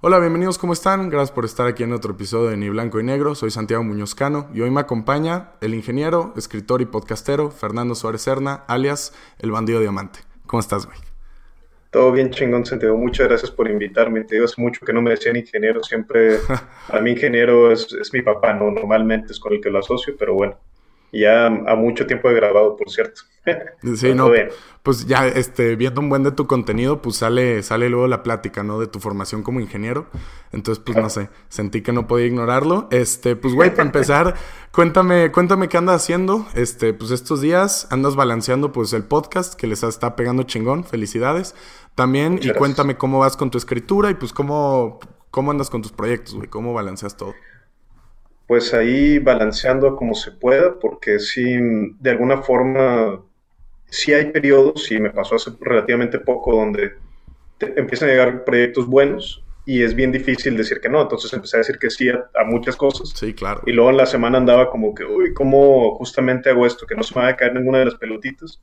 Hola, bienvenidos, ¿cómo están? Gracias por estar aquí en otro episodio de Ni Blanco y Negro. Soy Santiago Muñoz Cano y hoy me acompaña el ingeniero, escritor y podcastero Fernando Suárez Serna, alias El Bandido Diamante. ¿Cómo estás, güey? Todo bien chingón, Santiago. Muchas gracias por invitarme. Te digo, hace mucho que no me decían ingeniero. Siempre, para mí ingeniero es, es mi papá, ¿no? Normalmente es con el que lo asocio, pero bueno ya a mucho tiempo de grabado, por cierto. Sí, no, pues ya este, viendo un buen de tu contenido, pues sale, sale luego la plática, ¿no? De tu formación como ingeniero. Entonces, pues no sé, sentí que no podía ignorarlo. Este, pues güey, para empezar, cuéntame, cuéntame qué andas haciendo. Este, pues estos días andas balanceando pues el podcast que les está pegando chingón. Felicidades. También, y cuéntame cómo vas con tu escritura y pues cómo, cómo andas con tus proyectos, güey, cómo balanceas todo pues ahí balanceando como se pueda, porque sí, de alguna forma, sí hay periodos, y me pasó hace relativamente poco, donde empiezan a llegar proyectos buenos y es bien difícil decir que no, entonces empecé a decir que sí a, muchas cosas. Sí, claro. Y luego en la semana andaba como que, uy, ¿cómo justamente hago esto? Que no se me va a caer ninguna de las pelotitas,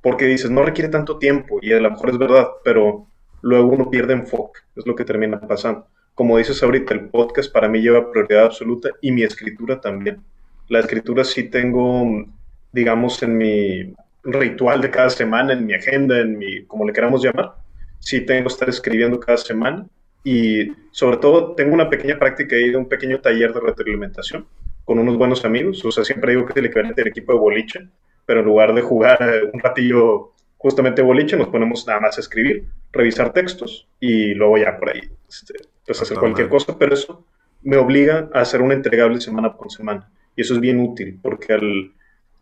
porque dices, no requiere tanto tiempo, y a lo mejor es verdad, pero luego uno pierde enfoque, es lo que termina pasando como dices ahorita, el podcast para mí lleva prioridad absoluta y mi escritura también. La escritura sí tengo, digamos, en mi ritual de cada semana, en mi agenda, en mi, como le queramos llamar, sí tengo que estar escribiendo cada semana y sobre todo tengo una pequeña práctica ahí de un pequeño taller de retroalimentación con unos buenos amigos, o sea, siempre digo que es el equivalente del equipo de boliche, pero en lugar de jugar un ratillo justamente boliche, nos ponemos nada más a escribir, revisar textos y luego ya por ahí este, pues hacer cualquier cosa, pero eso me obliga a hacer un entregable semana por semana. Y eso es bien útil, porque al,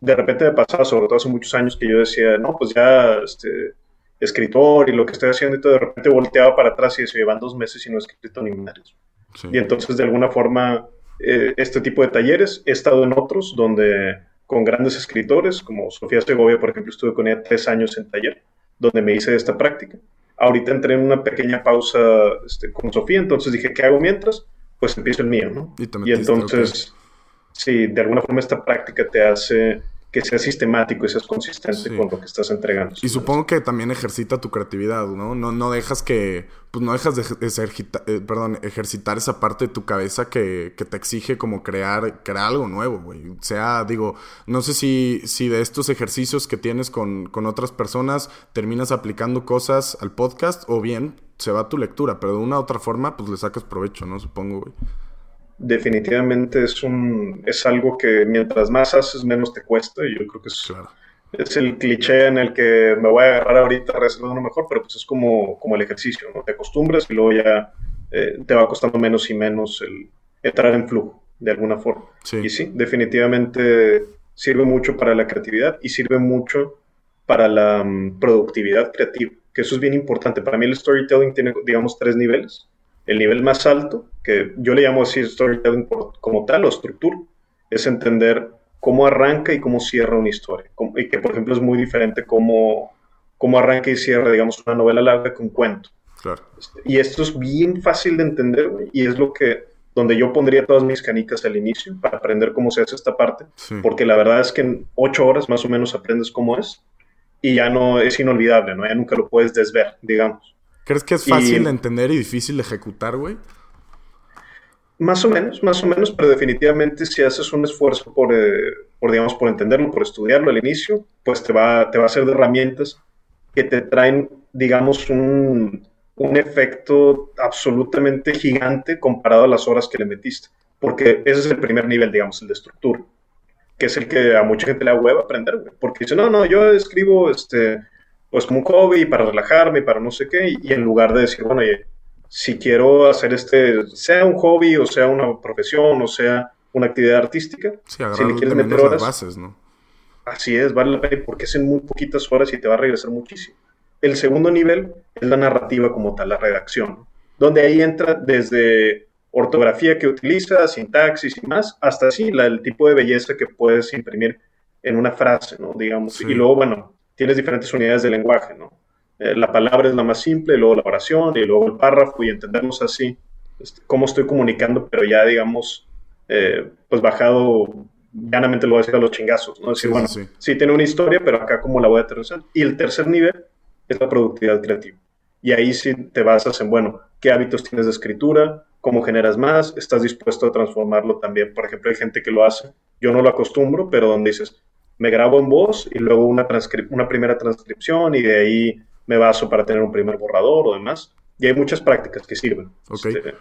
de repente me pasaba, sobre todo hace muchos años, que yo decía, no, pues ya, este, escritor y lo que estoy haciendo y todo, de repente volteaba para atrás y decía, llevan dos meses y no he escrito ni madres. Y entonces, de alguna forma, eh, este tipo de talleres, he estado en otros donde con grandes escritores, como Sofía Segovia, por ejemplo, estuve con ella tres años en taller, donde me hice esta práctica. Ahorita entré en una pequeña pausa este, con Sofía, entonces dije, ¿qué hago mientras? Pues empiezo el mío, ¿no? Y, entonces, sí, de alguna forma esta práctica te hace que seas sistemático y seas consistente con lo que estás entregando. Y supongo que también ejercita tu creatividad, ¿no? No, no dejas que, pues no dejas de eh, perdón, ejercitar esa parte de tu cabeza que, que, te exige como crear, crear algo nuevo, güey. O sea, digo, no sé si, si de estos ejercicios que tienes con, con otras personas terminas aplicando cosas al podcast o bien se va tu lectura, pero de una u otra forma, pues le sacas provecho, ¿no? Supongo, güey definitivamente es un es algo que mientras más haces menos te cuesta y yo creo que es, es el cliché en el que me voy a agarrar ahorita reservando mejor, pero pues es como, como el ejercicio, ¿no? Te acostumbras y luego ya eh, te va costando menos y menos el entrar en flujo de alguna forma. Y sí, definitivamente sirve mucho para la creatividad y sirve mucho para la mm, productividad creativa, que eso es bien importante. Para mí el storytelling tiene, digamos, tres niveles el nivel más alto, que yo le llamo así storytelling como tal o estructura, es entender cómo arranca y cómo cierra una historia. Y que, por ejemplo, es muy diferente cómo, cómo arranca y cierra, digamos, una novela larga que un cuento. Claro. Este, y esto es bien fácil de entender, y es lo que, donde yo pondría todas mis canicas al inicio para aprender cómo se hace esta parte, porque la verdad es que en ocho horas más o menos aprendes cómo es, y ya no es inolvidable, ¿no? Ya nunca lo puedes desver, digamos. ¿Crees que es fácil de entender y difícil de ejecutar, güey? Más o menos, más o menos, pero definitivamente si haces un esfuerzo por, eh, por, digamos, por entenderlo, por estudiarlo al inicio, pues te va, te va a ser de herramientas que te traen, digamos, un, un efecto absolutamente gigante comparado a las horas que le metiste. Porque ese es el primer nivel, digamos, el de estructura, que es el que a mucha gente le da hueva aprender. Porque dice, no, no, yo escribo, este, pues como un hobby para relajarme, para no sé qué, y en lugar de decir, bueno, oye, si quiero hacer este, sea un hobby o sea una profesión o sea una actividad artística, si le quieres meter horas, bases, ¿no? así es, vale la pena porque es en muy poquitas horas y te va a regresar muchísimo. El segundo nivel es la narrativa como tal, la redacción, donde ahí entra desde ortografía que utilizas, sintaxis y más, hasta así la, el tipo de belleza que puedes imprimir en una frase, ¿no? Digamos, y luego, bueno, tienes diferentes unidades de lenguaje, ¿no? Eh, la palabra es la más simple, luego la oración y luego el párrafo y entendernos así este, cómo estoy comunicando, pero ya digamos, eh, pues bajado, llanamente lo voy a decir a los chingazos, ¿no? Decir, bueno, sí. tiene una historia, pero acá cómo la voy a aterrizar. Y el tercer nivel es la productividad creativa. Y ahí sí te basas en, bueno, qué hábitos tienes de escritura, cómo generas más, estás dispuesto a transformarlo también. Por ejemplo, hay gente que lo hace, yo no lo acostumbro, pero donde dices, me grabo en voz y luego una, una primera transcripción y de ahí me baso para tener un primer borrador o demás. Y hay muchas prácticas que sirven. Okay. Este,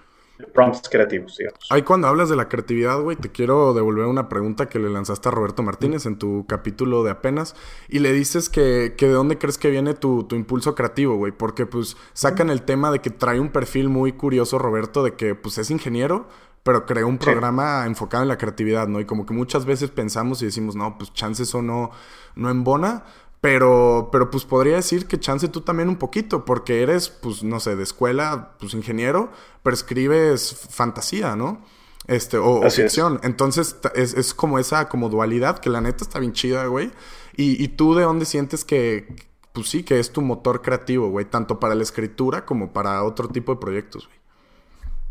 prompts creativos, digamos. Ahí cuando hablas de la creatividad, güey, te quiero devolver una pregunta que le lanzaste a Roberto Martínez en tu capítulo de apenas y le dices que, que de dónde crees que viene tu, tu impulso creativo, güey, porque pues sacan el tema de que trae un perfil muy curioso Roberto de que pues es ingeniero, pero creó un programa enfocado en la creatividad, ¿no? Y como que muchas veces pensamos y decimos, no, pues chances o no, no embona, pero, pero pues podría decir que chance tú también un poquito, porque eres, pues, no sé, de escuela, pues ingeniero, pero escribes fantasía, ¿no? Este, o, ficción. Entonces, es, es, como esa como dualidad que la neta está bien chida, güey. Y, y tú de dónde sientes que, pues sí, que es tu motor creativo, güey, tanto para la escritura como para otro tipo de proyectos, güey.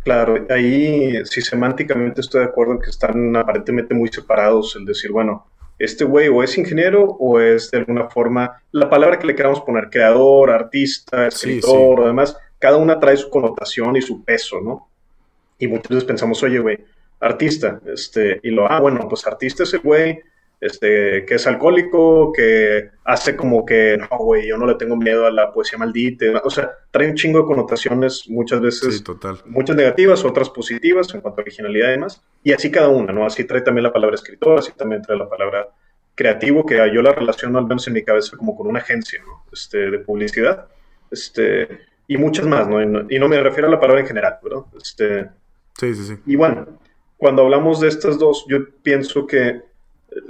Claro, ahí sí semánticamente estoy de acuerdo en que están aparentemente muy separados, el decir, bueno, este güey o es ingeniero o es de alguna forma la palabra que le queramos poner, creador, artista, escritor o demás, cada una trae su connotación y su peso, ¿no? Y muchas veces pensamos, oye, güey, artista, este, y lo, ah, bueno, pues artista es el güey este, que es alcohólico, que hace como que, no, güey, yo no le tengo miedo a la poesía maldita. O sea, trae un chingo de connotaciones, muchas veces, total. muchas negativas, otras positivas en cuanto a originalidad y demás. Y así cada una, ¿no? Así trae también la palabra escritor, así también trae la palabra creativo, que yo la relaciono al menos en mi cabeza como con una agencia, ¿no? Este, de publicidad. Este, y muchas más, ¿no? Y, no me refiero a la palabra en general, ¿verdad? Este, sí, sí, sí. Y bueno, cuando hablamos de estas dos, yo pienso que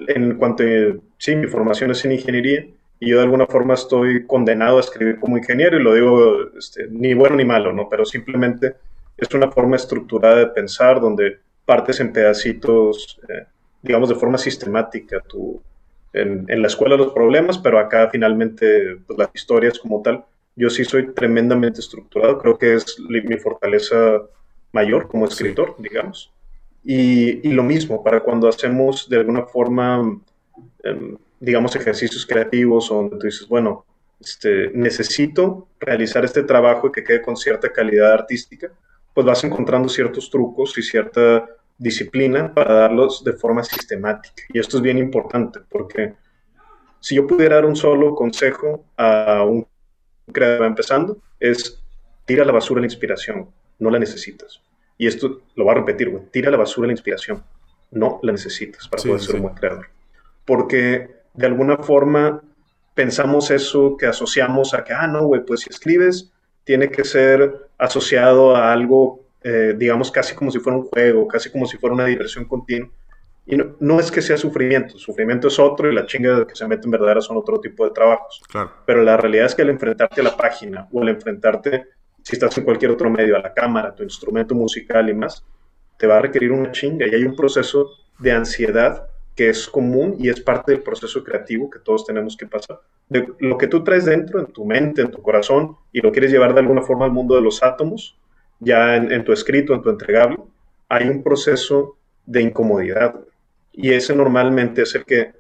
en cuanto a, sí, mi formación es en ingeniería y yo de alguna forma estoy condenado a escribir como ingeniero y lo digo este, ni bueno ni malo, ¿no? Pero simplemente es una forma estructurada de pensar donde partes en pedacitos, eh, digamos, de forma sistemática. Tú, en, en, la escuela los problemas, pero acá finalmente pues, las historias como tal. Yo sí soy tremendamente estructurado, creo que es mi fortaleza mayor como escritor, digamos. Y, lo mismo, para cuando hacemos de alguna forma, em, digamos, ejercicios creativos donde tú dices, bueno, este, necesito realizar este trabajo y que quede con cierta calidad artística, pues vas encontrando ciertos trucos y cierta disciplina para darlos de forma sistemática. Y esto es bien importante porque si yo pudiera dar un solo consejo a un creador empezando, es tira a la basura la inspiración, no la necesitas. Y esto lo va a repetir, güey. Tira la basura la inspiración. No la necesitas para poder ser un buen creador. Porque de alguna forma pensamos eso que asociamos a que, ah, no, güey, pues si escribes, tiene que ser asociado a algo, eh, digamos, casi como si fuera un juego, casi como si fuera una diversión continua. Y no, no, es que sea sufrimiento, sufrimiento es otro y la chinga que se mete en verdadera son otro tipo de trabajos. Claro. Pero la realidad es que al enfrentarte a la página o al enfrentarte si estás en cualquier otro medio, a la cámara, tu instrumento musical y más, te va a requerir una chinga y hay un proceso de ansiedad que es común y es parte del proceso creativo que todos tenemos que pasar. De lo que tú traes dentro, en tu mente, en tu corazón, y lo quieres llevar de alguna forma al mundo de los átomos, ya en, en tu escrito, en tu entregable, hay un proceso de incomodidad. Y ese normalmente es el que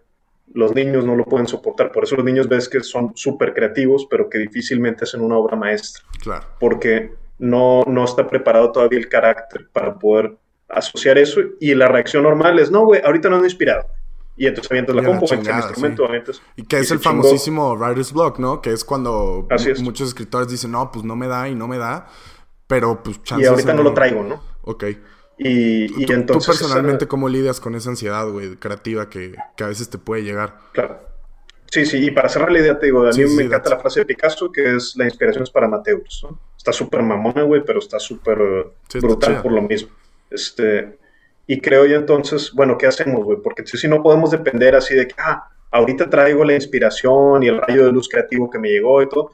los niños no lo pueden soportar. Por eso los niños ves que son súper creativos, pero que difícilmente hacen una obra maestra. Claro. Porque no, no está preparado todavía el carácter para poder asociar eso. Y la reacción normal es, no, güey, ahorita no ando inspirado. Y entonces avientas la compu, el instrumento, avientas, Y que es el famosísimo writer's block, ¿no? Que es cuando muchos escritores dicen, no, pues no me da y no me da. Pero pues Y ahorita no lo traigo, ¿no? Ok. Y, ¿Tú, entonces... ¿Tú personalmente cómo lidias con esa ansiedad, güey, creativa que, que, a veces te puede llegar? Claro. Sí, sí, y para cerrar la idea te digo, a mí me encanta la frase de Picasso que es la inspiración es para Mateus, ¿no? Está súper mamona, güey, pero está súper brutal por lo mismo. Este, y creo yo entonces, bueno, ¿qué hacemos, güey? Porque si no podemos depender así de que, ah, ahorita traigo la inspiración y el rayo de luz creativo que me llegó y todo,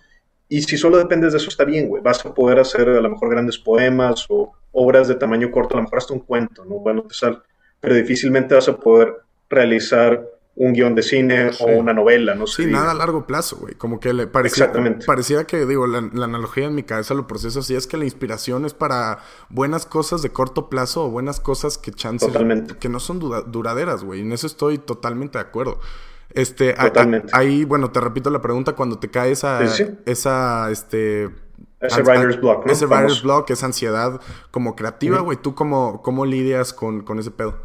y si solo dependes de eso, está bien, güey. Vas a poder hacer a lo mejor grandes poemas o obras de tamaño corto, a lo mejor hasta un cuento, ¿no? Bueno, te sale. Pero difícilmente vas a poder realizar un guion de cine o una novela, no sé. Sí, nada a largo plazo, güey. Como que le parecía, Exactamente. parecía que, digo, la, analogía en mi cabeza lo proceso así es que la inspiración es para buenas cosas de corto plazo o buenas cosas que chance que no son duraderas, güey. En eso estoy totalmente de acuerdo. Este, ahí, bueno, te repito la pregunta, cuando te cae esa, esa, este, ese writer's block, ¿no? Ese writer's block, esa ansiedad como creativa, güey. ¿Tú cómo, cómo lidias con, con, ese pedo?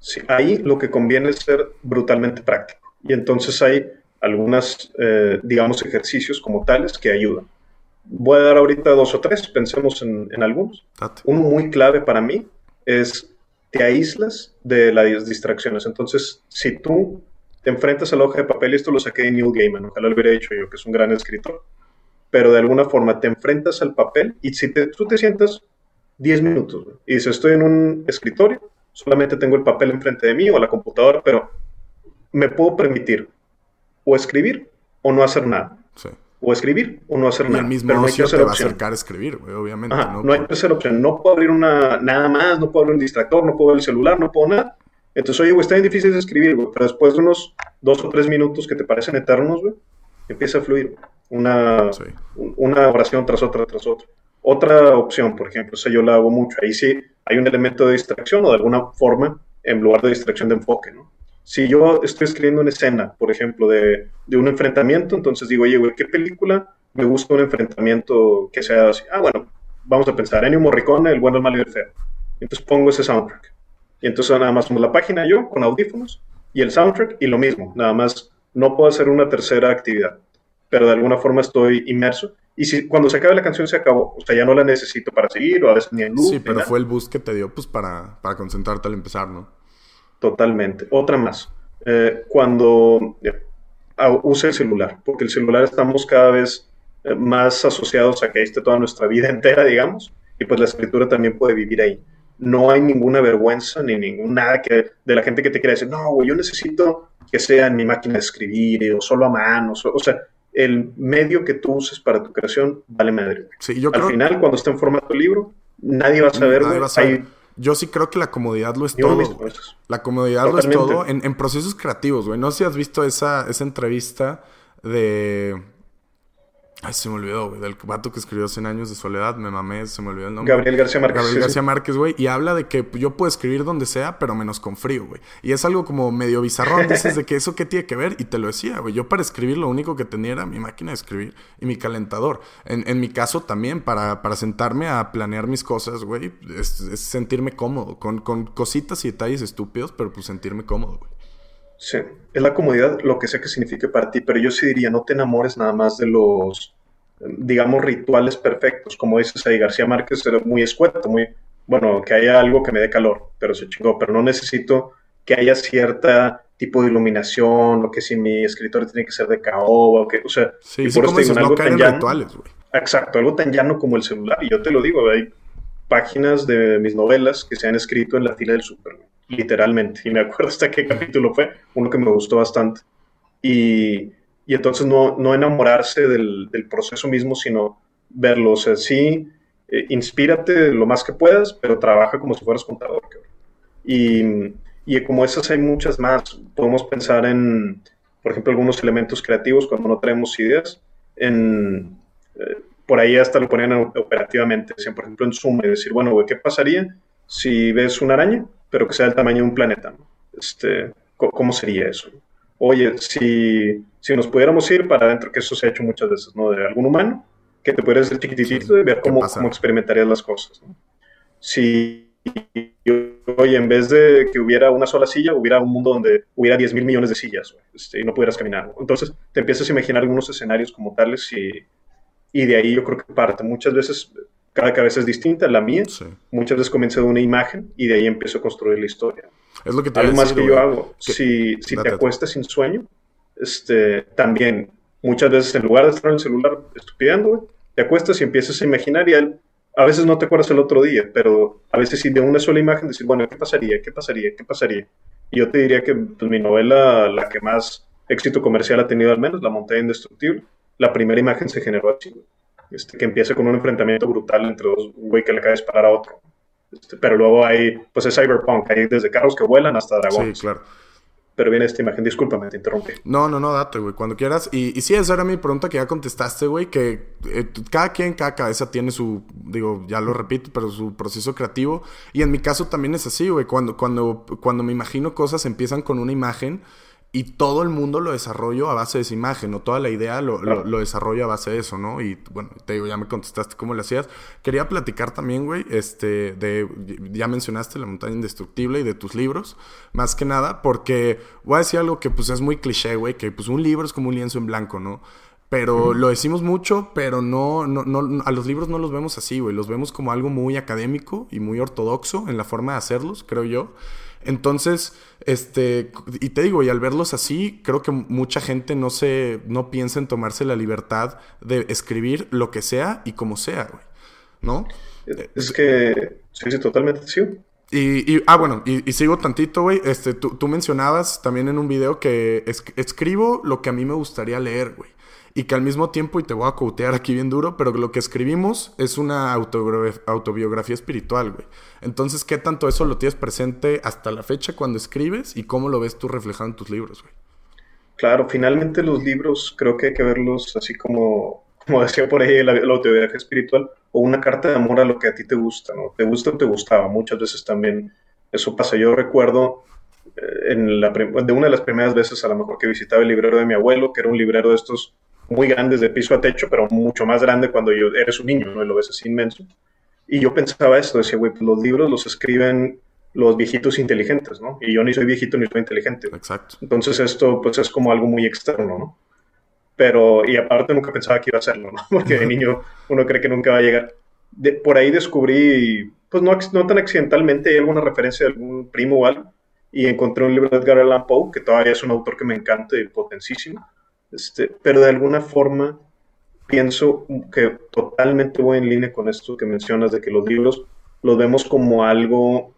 Sí, ahí lo que conviene es ser brutalmente práctico. Y entonces hay algunas, eh, digamos, ejercicios como tales que ayudan. Voy a dar ahorita dos o tres, pensemos en, en algunos. Uno muy clave para mí es te aíslas de las distracciones. Entonces, si tú te enfrentas a la hoja de papel, y esto lo saqué de Neil Gaiman, ojalá lo hubiera hecho yo, que es un gran escritor, pero de alguna forma te enfrentas al papel y si tú te sientas 10 minutos y dices, estoy en un escritorio, solamente tengo el papel enfrente de mí o la computadora, pero me puedo permitir o escribir o no hacer nada. O escribir o no hacer nada. El mismo pero no hay te va a acercar a escribir, obviamente. ¿no? no hay tercera opción. No puedo abrir una, nada más, no puedo abrir un distractor, no puedo ver el celular, no puedo nada. Entonces, oye, güey, está bien difícil de escribir, güey, pero después de unos dos o tres minutos que te parecen eternos, güey, empieza a fluir una, una oración tras otra, tras otra. Otra opción, por ejemplo, o yo la hago mucho, ahí sí hay un elemento de distracción o de alguna forma en lugar de distracción de enfoque, ¿no? Si yo estoy escribiendo una escena, por ejemplo, de, de un enfrentamiento, entonces digo, oye, güey, ¿qué película me gusta un enfrentamiento que sea así? Ah, bueno, vamos a pensar, Ennio Morricone, El bueno, el malo y el feo. Entonces pongo ese soundtrack. Y entonces nada más pongo la página yo con audífonos y el soundtrack y lo mismo, nada más no puedo hacer una tercera actividad pero de alguna forma estoy inmerso. Y si cuando se acabe la canción se acabó, o sea, ya no la necesito para seguir o a veces ni en luz. Sí, pero fue el boost que te dio pues para, para concentrarte al empezar, ¿no? Totalmente. Otra más. Eh, cuando use el celular, porque el celular estamos cada vez eh, más asociados a que ahí esté toda nuestra vida entera, digamos, y pues la escritura también puede vivir ahí. No hay ninguna vergüenza ni ningún nada que, de la gente que te quiera decir, no, güey, yo necesito que sea en mi máquina de escribir o solo a mano, o sea, el medio que tú uses para tu creación vale madre. Sí, yo Al final, cuando esté en formato libro, nadie va a saber, Yo sí creo que la comodidad lo es todo. La comodidad lo es todo en, en procesos creativos, güey. No sé si has visto esa, esa entrevista de Ay, se me olvidó, güey, del vato que escribió 100 años de soledad, me mamé, se me olvidó el nombre. Gabriel García Márquez. Gabriel García Márquez, güey, y habla de que yo puedo escribir donde sea, pero menos con frío, güey. Y es algo como medio bizarrón, dices de que eso qué tiene que ver, y te lo decía, güey. Yo para escribir lo único que tenía era mi máquina de escribir y mi calentador. En, mi caso también, para, para sentarme a planear mis cosas, güey, es, sentirme cómodo, con, con cositas y detalles estúpidos, pero pues sentirme cómodo, güey. Sí, es la comodidad lo que sea que signifique para ti, pero yo sí diría, no te enamores nada más de los, digamos, rituales perfectos. Como dices ahí, García Márquez era muy escueto, muy, bueno, que haya algo que me dé calor, pero se chingó, pero no necesito que haya cierta tipo de iluminación, o que si mi escritor tiene que ser de caoba, o que, o sea, y por eso digo, algo tan llano. Exacto, algo tan llano como el celular. Y yo te lo digo, hay páginas de mis novelas que se han escrito en la fila del súper literalmente. Y me acuerdo hasta qué capítulo fue, uno que me gustó bastante. Y, y entonces no, no enamorarse del, del, proceso mismo, sino verlo. O sea, sí, eh, inspírate lo más que puedas, pero trabaja como si fueras contador. Y, y como esas hay muchas más. Podemos pensar en, por ejemplo, algunos elementos creativos cuando no traemos ideas. En, eh, por ahí hasta lo ponían operativamente. Decían, por ejemplo, en Zoom, y decir, bueno, ¿qué pasaría si ves una araña? Pero que sea del tamaño de un planeta. Este, ¿Cómo sería eso? Oye, si, si nos pudiéramos ir para adentro, que eso se ha hecho muchas veces, ¿no? De algún humano, que te pudieras hacer chiquitito y ver cómo, cómo, experimentarías las cosas. ¿no? Si, oye, en vez de que hubiera una sola silla, hubiera un mundo donde hubiera 10 mil millones de sillas este, y no pudieras caminar. Entonces te empiezas a imaginar algunos escenarios como tales y, y de ahí yo creo que parte. Muchas veces cada cabeza es distinta, la mía. Muchas veces comienza de una imagen y de ahí empiezo a construir la historia. Es lo que te Algo más que yo hago. Si, si te acuestas sin sueño, este, también muchas veces en lugar de estar en el celular estupideando, te acuestas y empiezas a imaginar y a veces no te acuerdas el otro día, pero a veces sí de una sola imagen decir, bueno, ¿qué pasaría? ¿Qué pasaría? ¿Qué pasaría? Y yo te diría que pues, mi novela, la que más éxito comercial ha tenido al menos, La montaña indestructible, la primera imagen se generó así. Este, que empieza con un enfrentamiento brutal entre dos, güey que le cae a disparar a otro. Este, pero luego hay, pues es cyberpunk, hay desde carros que vuelan hasta dragones. Sí, claro. Pero viene esta imagen, discúlpame, te interrumpí. No, no, no, date, güey, cuando quieras. Y, y sí, esa era mi pregunta que ya contestaste, güey, que eh, cada quien, cada cabeza tiene su, digo, ya lo repito, pero su proceso creativo. Y en mi caso también es así, güey, cuando, cuando, cuando me imagino cosas empiezan con una imagen y todo el mundo lo desarrollo a base de esa imagen, o toda la idea lo, lo, desarrollo a base de eso, ¿no? Y bueno, te digo, ya me contestaste cómo lo hacías. Quería platicar también, güey, este, de, ya mencionaste La montaña indestructible y de tus libros, más que nada, porque voy a decir algo que pues es muy cliché, güey, que pues un libro es como un lienzo en blanco, ¿no? Pero lo decimos mucho, pero no, no, no, a los libros no los vemos así, güey. Los vemos como algo muy académico y muy ortodoxo en la forma de hacerlos, creo yo. Entonces, este, y te digo, y al verlos así, creo que mucha gente no se, no piensa en tomarse la libertad de escribir lo que sea y como sea, güey. ¿No? Es que, sí, sí, totalmente sí. Y, ah, bueno, y, sigo tantito, güey. Este, tú, tú, mencionabas también en un video que escribo lo que a mí me gustaría leer, güey y que al mismo tiempo, y te voy a cotear aquí bien duro, pero lo que escribimos es una autobiografía espiritual, güey. Entonces, ¿qué tanto eso lo tienes presente hasta la fecha cuando escribes y cómo lo ves tú reflejado en tus libros, güey? Claro, finalmente los libros creo que hay que verlos así como, como decía por ahí la, autobiografía espiritual, o una carta de amor a lo que a ti te gusta, ¿no? Te gusta o te gustaba, muchas veces también eso pasa. Yo recuerdo eh, en la, de una de las primeras veces a lo mejor que visitaba el librero de mi abuelo, que era un librero de estos muy grandes de piso a techo, pero mucho más grande cuando yo, eres un niño, ¿no? Y lo ves así inmenso. Y yo pensaba esto, decía, güey, pues los libros los escriben los viejitos inteligentes, ¿no? Y yo ni soy viejito ni soy inteligente. Exacto. Entonces esto, pues es como algo muy externo, ¿no? Pero, y aparte nunca pensaba que iba a hacerlo, ¿no? Porque de niño uno cree que nunca va a llegar. De, por ahí descubrí, pues no, no tan accidentalmente, hay alguna referencia de algún primo o algo, y encontré un libro de Edgar Allan Poe, que todavía es un autor que me encanta y potencísimo este, pero de alguna forma pienso que totalmente voy en línea con esto que mencionas de que los libros los vemos como algo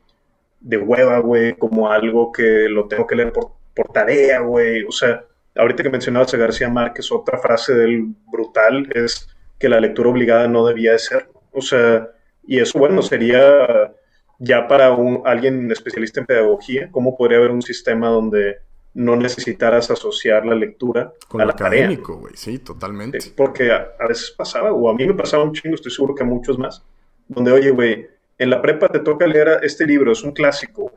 de hueva, güey, como algo que lo tengo que leer por, tarea, güey. O sea, ahorita que mencionabas a García Márquez, otra frase del brutal es que la lectura obligada no debía de ser. O sea, y eso, bueno, sería ya para alguien especialista en pedagogía, cómo podría haber un sistema donde no necesitaras asociar la lectura Con a la académico, güey, sí, totalmente. Porque a, veces pasaba, o a mí me pasaba un chingo, estoy seguro que a muchos más, donde, oye, güey, en la prepa te toca leer este libro, es un clásico,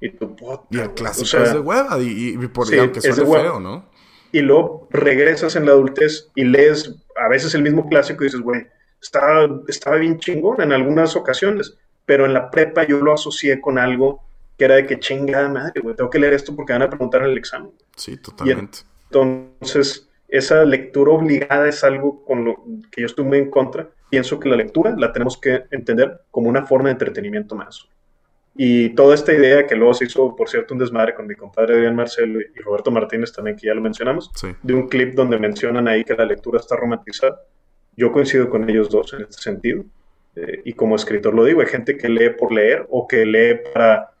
y tu Y el clásico es de hueva, y, por sí, aunque suene feo, ¿no? Y luego regresas en la adultez y lees a veces el mismo clásico y dices, güey, estaba, estaba bien chingón en algunas ocasiones, pero en la prepa yo lo asocié con algo que era de que chingada madre, güey, tengo que leer esto porque van a preguntar en el examen. Sí, totalmente. entonces, esa lectura obligada es algo con lo que yo estoy muy en contra. Pienso que la lectura la tenemos que entender como una forma de entretenimiento más. Y toda esta idea que luego se hizo, por cierto, un desmadre con mi compadre Adrián Marcelo y Roberto Martínez también, que ya lo mencionamos, de un clip donde mencionan ahí que la lectura está romantizada. Yo coincido con ellos dos en este sentido. Eh, y como escritor lo digo, hay gente que lee por leer o que lee para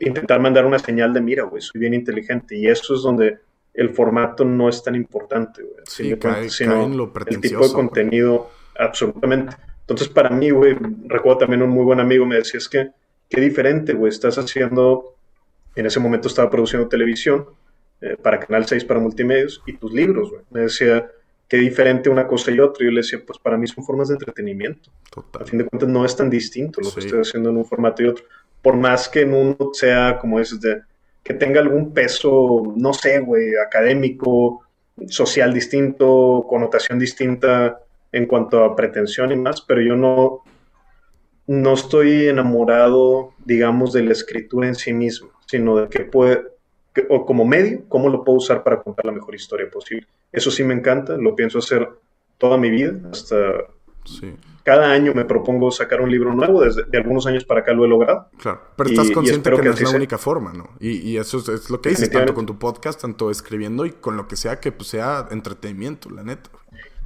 intentar mandar una señal de mira, güey, soy bien inteligente. Y eso es donde el formato no es tan importante, güey. Sí, sino lo el tipo de contenido, absolutamente. Entonces, para mí, güey, recuerdo también un muy buen amigo me decía, es que, qué diferente, güey, estás haciendo, en ese momento estaba produciendo televisión eh, para Canal 6, para multimedios, y tus libros, güey. Me decía, qué diferente una cosa y otra. Y yo le decía, pues para mí son formas de entretenimiento. A fin de cuentas, no es tan distinto lo que estoy haciendo en un formato y otro por más que en uno sea, como dices, de, que tenga algún peso, no sé, güey, académico, social distinto, connotación distinta en cuanto a pretensión y más, pero yo no, no estoy enamorado, digamos, de la escritura en sí misma, sino de que puede, o como medio, cómo lo puedo usar para contar la mejor historia posible. Eso sí me encanta, lo pienso hacer toda mi vida, hasta sí cada año me propongo sacar un libro nuevo, desde de algunos años para acá lo he logrado. Claro, pero estás consciente que, no es la única forma, ¿no? Y, eso es, lo que dices, tanto con tu podcast, tanto escribiendo y con lo que sea que pues, sea entretenimiento, la neta.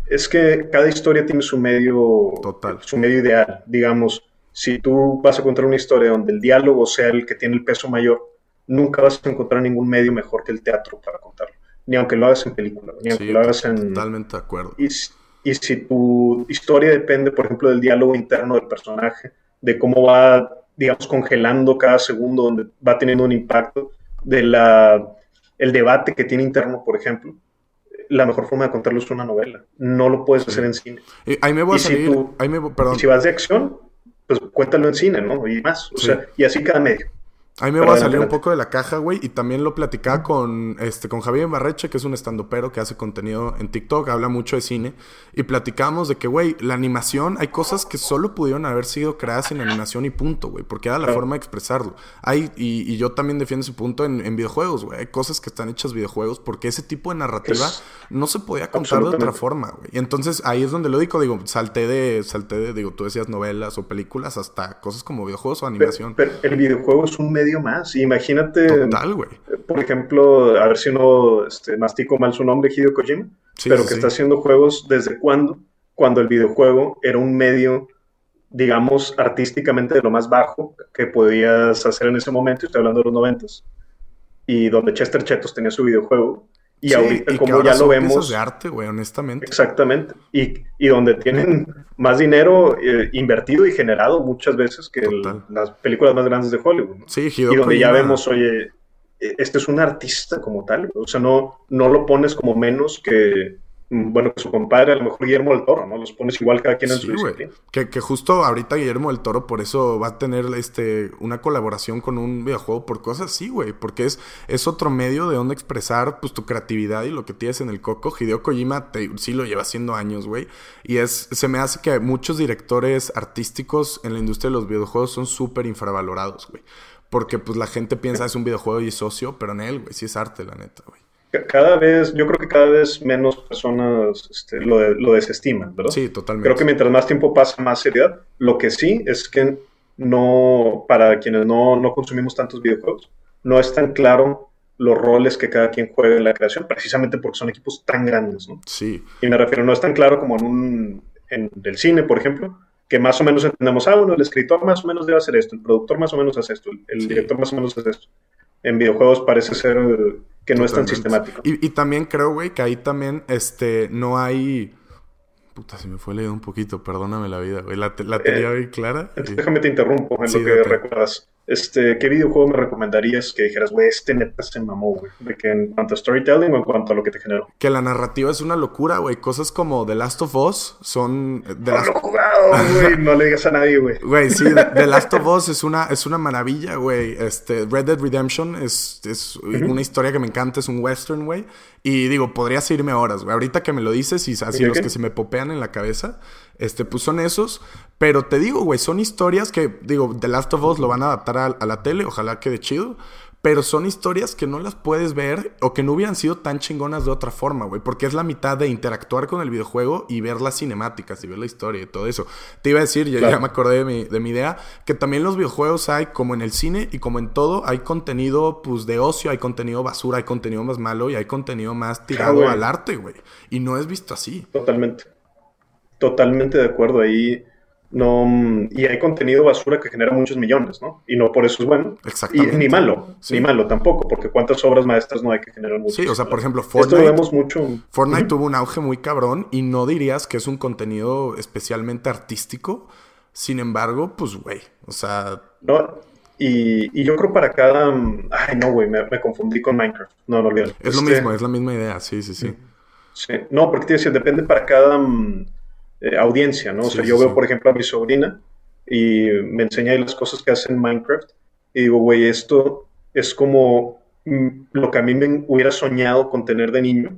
Es que cada historia tiene su medio, Total. su medio ideal. Digamos, si tú vas a contar una historia donde el diálogo sea el que tiene el peso mayor, nunca vas a encontrar ningún medio mejor que el teatro para contarlo. Ni aunque lo hagas en película, ni aunque lo hagas en... Totalmente de acuerdo. Y si tu historia depende, por ejemplo, del diálogo interno del personaje, de cómo va, digamos, congelando cada segundo, donde va teniendo un impacto, de la, el debate que tiene interno, por ejemplo, la mejor forma de contarlo es una novela. No lo puedes hacer en cine. ahí me voy a salir, si ahí me, perdón. si vas de acción, pues cuéntalo en cine, ¿no? Y más. O sea, y así cada medio. A mí me va a salir un poco de la caja, güey, y también lo platicaba con, este, con Javier Barreche, que es un estandopero que hace contenido en TikTok, habla mucho de cine, y platicábamos de que, güey, la animación, hay cosas que solo pudieron haber sido creadas en animación y punto, güey, porque era la forma de expresarlo. Hay, y, yo también defiendo ese punto en, videojuegos, güey, hay cosas que están hechas videojuegos porque ese tipo de narrativa no se podía contar de otra forma, güey. Y entonces ahí es donde lo digo, digo, salté de, salté de, digo, tú decías novelas o películas hasta cosas como videojuegos o animación. pero el videojuego es un medio más. Imagínate. Total, güey. Por ejemplo, a ver si no este, mastico mal su nombre, Hideo Kojima. pero que está haciendo juegos desde cuándo? Cuando el videojuego era un medio, digamos, artísticamente de lo más bajo que podías hacer en ese momento. Estoy hablando de los noventas. Y donde Chester Chetos tenía su videojuego y ahorita, como ya lo vemos. de arte, güey, honestamente. Exactamente. Y, y donde tienen más dinero eh, invertido y generado muchas veces que las películas más grandes de Hollywood. Sí, Y donde ya vemos, oye, e, este es un artista como tal. O sea, no, no lo pones como menos que, bueno, su compadre, a lo mejor Guillermo del Toro, ¿no? Los pones igual cada quien en su disciplina. Que, que, justo ahorita Guillermo del Toro por eso va a tener este una colaboración con un videojuego por cosas así, güey. Porque es, es otro medio de donde expresar pues tu creatividad y lo que tienes en el coco. Hideo Kojima sí lo lleva haciendo años, güey. Y es, se me hace que muchos directores artísticos en la industria de los videojuegos son súper infravalorados, güey. Porque pues la gente piensa es un videojuego y es socio, pero en él, güey, sí es arte, la neta, güey cada vez, yo creo que cada vez menos personas este, lo, lo, desestiman, ¿verdad? Sí, totalmente. Creo que mientras más tiempo pasa, más seriedad. Lo que sí es que no, para quienes no, no consumimos tantos videojuegos, no es tan claro los roles que cada quien juega en la creación, precisamente porque son equipos tan grandes, ¿no? Sí. Y me refiero, no es tan claro como en un en el cine, por ejemplo, que más o menos entendemos, ah, bueno, el escritor más o menos debe hacer esto, el productor más o menos hace esto, el director más o menos hace esto. En videojuegos parece ser que no es tan sistemático. Y, y también creo, güey, que ahí también este, no hay... Puta, se me fue leído un poquito, perdóname la vida, güey. La, la tenía eh, clara. Déjame te interrumpo en lo que recuerdas. Este, ¿Qué videojuego me recomendarías que dijeras, güey, este neta se mamó, güey? De que en cuanto a storytelling o en cuanto a lo que te generó. Que la narrativa es una locura, güey. Cosas como The Last of Us son. The no lo he jugado, güey. no le digas a nadie, güey. Güey, sí, The Last of Us es una, es una maravilla, güey. Este, Red Dead Redemption es, es una historia que me encanta, es un western, güey. Y digo, podrías irme horas, güey. Ahorita que me lo dices y así los que se me popean en la cabeza, este, pues son esos. Pero te digo, güey, son historias que, digo, The Last of Us lo van a adaptar a, la tele, ojalá quede chido. Pero son historias que no las puedes ver o que no hubieran sido tan chingonas de otra forma, güey. Porque es la mitad de interactuar con el videojuego y ver las cinemáticas y ver la historia y todo eso. Te iba a decir, ya, ya me acordé de mi, de mi idea, que también los videojuegos hay, como en el cine y como en todo, hay contenido pues de ocio, hay contenido basura, hay contenido más malo y hay contenido más tirado al arte, güey. Y no es visto así. Totalmente. Totalmente de acuerdo ahí no y hay contenido basura que genera muchos millones, ¿no? Y no por eso es bueno. Exactamente. Y ni malo, ni malo tampoco, porque cuántas obras maestras no hay que generar mucho. Sí, o sea, por ejemplo, Fortnite. Esto lo vemos mucho. Fortnite tuvo un auge muy cabrón y no dirías que es un contenido especialmente artístico. Sin embargo, pues, güey, o sea. No, y, y, yo creo para cada. Ay, no, güey, me, confundí con Minecraft. No, no olvides. Es lo este mismo, es la misma idea, sí, sí, sí. Sí, no, porque te decía, depende para cada eh, audiencia, ¿no? O sea, yo veo, por ejemplo, a mi sobrina y me enseña ahí las cosas que hace en Minecraft y digo, güey, esto es como mm, lo que a mí me hubiera soñado con tener de niño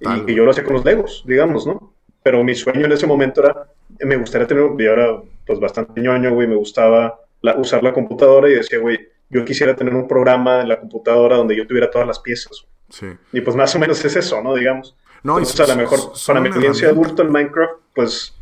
y que yo lo hacía con los Legos, digamos, ¿no? Pero mi sueño en ese momento era, me gustaría tener, y ahora pues bastante ñoño, güey, me gustaba usar la computadora y decía, güey, yo quisiera tener un programa en la computadora donde yo tuviera todas las piezas. Sí. Y pues más o menos es eso, ¿no? Digamos. No, y a lo mejor para mi experiencia adulto el Minecraft, pues,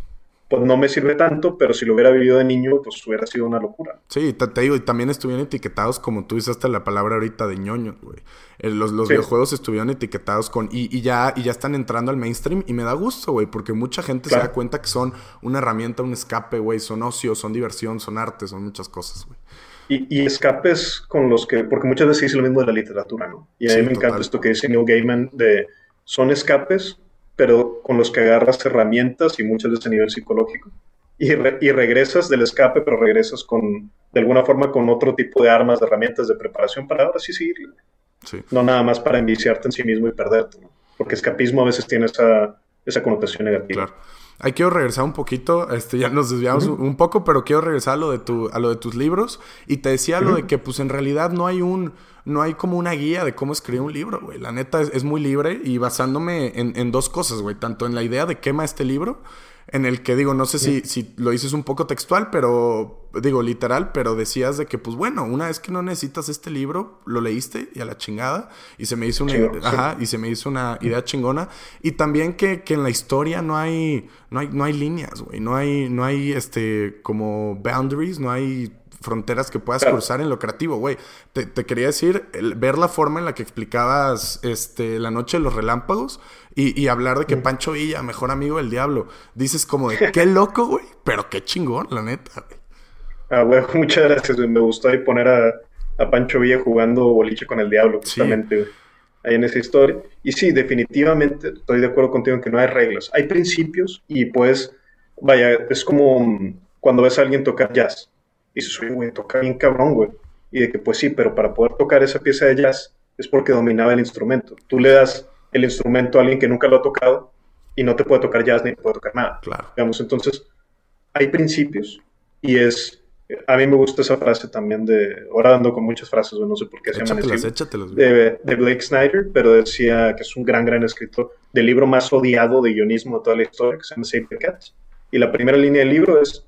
pues no me sirve tanto, pero si lo hubiera vivido de niño, pues hubiera sido una locura. Sí, te, digo, y también estuvieron etiquetados, como tú hasta la palabra ahorita de ñoño, güey. Los, los videojuegos estuvieron etiquetados con. Y, ya, y ya están entrando al mainstream. Y me da gusto, güey. Porque mucha gente se da cuenta que son una herramienta, un escape, güey. Son ocio, son diversión, son arte, son muchas cosas, güey. Y, y, escapes con los que. Porque muchas veces dice lo mismo de la literatura, ¿no? Y a mí me encanta esto que dice Neil Gaiman de son escapes, pero con los que agarras herramientas y muchas veces a nivel psicológico. Y, y, regresas del escape, pero regresas con, de alguna forma, con otro tipo de armas, de herramientas, de preparación para ahora sí seguir. Sí. No nada más para enviciarte en sí mismo y perderte, ¿no? Porque escapismo a veces tiene esa, esa connotación negativa. Claro. ahí quiero regresar un poquito, este, ya nos desviamos un poco, pero quiero regresar a lo de tu, a lo de tus libros. Y te decía lo de que, pues, en realidad no hay un, no hay como una guía de cómo escribir un libro, güey. La neta es, muy libre y basándome en, en dos cosas, güey. Tanto en la idea de quema este libro en el que digo, no sé si, si lo dices un poco textual, pero digo literal, pero decías de que, pues bueno, una vez que no necesitas este libro, lo leíste y a la chingada, y se me hizo una, ajá, y se me hizo una idea chingona, y también que, que en la historia no hay, no hay, no hay líneas, güey, no hay, no hay, este, como boundaries, no hay fronteras que puedas cruzar en lo creativo, güey. Te, quería decir, ver la forma en la que explicabas este, La Noche de los Relámpagos y, hablar de que mm. Pancho Villa, mejor amigo del diablo. Dices como de, qué loco, güey, pero qué chingón, la neta, güey. Ah, güey, muchas gracias, Me gustó ahí poner a, Pancho Villa jugando boliche con el diablo, justamente, Ahí en esa historia. Y sí, definitivamente estoy de acuerdo contigo en que no hay reglas. Hay principios y pues, vaya, es como cuando ves a alguien tocar jazz y dices, oye, güey, toca bien cabrón, güey. Y de que, pues sí, pero para poder tocar esa pieza de jazz es porque dominaba el instrumento. Tú le das el instrumento a alguien que nunca lo ha tocado y no te puede tocar jazz ni te puede tocar nada. Claro. Digamos, entonces, hay principios y es. A mí me gusta esa frase también de. Ahora dando con muchas frases, no sé por qué se llama de, de Blake Snyder, pero decía que es un gran, gran escritor del libro más odiado de guionismo de toda la historia, que se llama Save the Cat. Y la primera línea del libro es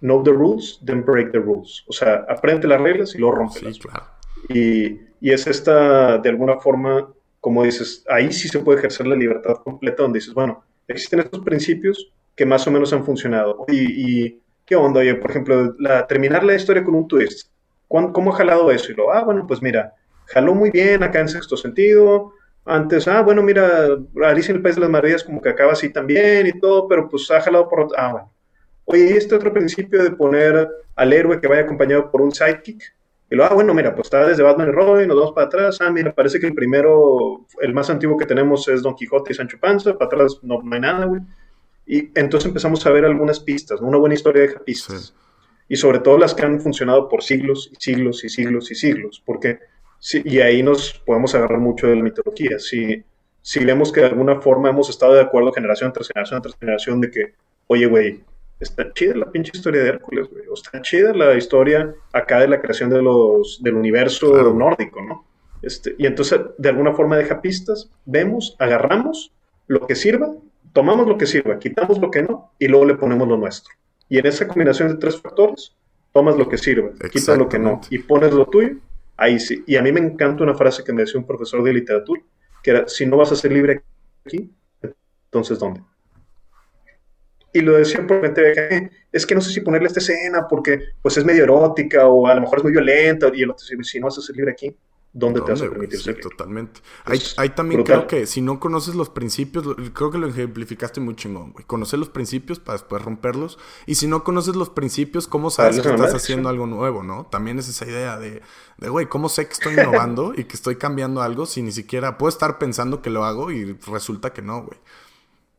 know the rules, then break the rules. O sea, aprende las reglas y luego rompe claro. y, y, es esta, de alguna forma, como dices, ahí sí se puede ejercer la libertad completa, donde dices, bueno, existen estos principios que más o menos han funcionado. Y, y ¿qué onda? Oye, por ejemplo, la, terminar la historia con un twist. ¿Cómo ha jalado eso? Y lo, ah, bueno, pues mira, jaló muy bien acá en sexto sentido. Antes, ah, bueno, mira, Alicia en el País de las Maravillas como que acaba así también y todo, pero pues ha jalado por... Ah, bueno Oye, este otro principio de poner al héroe que vaya acompañado por un sidekick. Y lo, ah, bueno, mira, pues está desde Batman y Robin, nos vamos para atrás. Ah, mira, parece que el primero, el más antiguo que tenemos es Don Quijote y Sancho Panza. Para atrás no, hay nada, güey. Y entonces empezamos a ver algunas pistas, Una buena historia deja pistas. Y sobre todo las que han funcionado por siglos y siglos y siglos y siglos. Porque, sí, y ahí nos podemos agarrar mucho de la mitología. Si, si vemos que de alguna forma hemos estado de acuerdo generación tras generación tras generación de que, oye, güey, está chida la pinche historia de Hércules, güey. O está chida la historia acá de la creación de los, del universo nórdico, ¿no? Este, y entonces, de alguna forma deja pistas, vemos, agarramos lo que sirva, tomamos lo que sirva, quitamos lo que no, y luego le ponemos lo nuestro. Y en esa combinación de tres factores, tomas lo que sirva, quitas lo que no, y pones lo tuyo, ahí sí. Y a mí me encanta una frase que me decía un profesor de literatura, que era, si no vas a ser libre aquí, entonces ¿dónde? Y lo decía por gente es que no sé si ponerle esta escena porque pues es medio erótica o a lo mejor es muy violenta y el otro si no vas a ser libre aquí ¿dónde, te vas a permitir sí, totalmente. Hay, también creo que si no conoces los principios creo que lo ejemplificaste muy chingón güey. Conocer los principios para después romperlos. Y si no conoces los principios cómo sabes que estás haciendo algo nuevo no también es esa idea de de güey cómo sé que estoy innovando y que estoy cambiando algo si ni siquiera puedo estar pensando que lo hago y resulta que no güey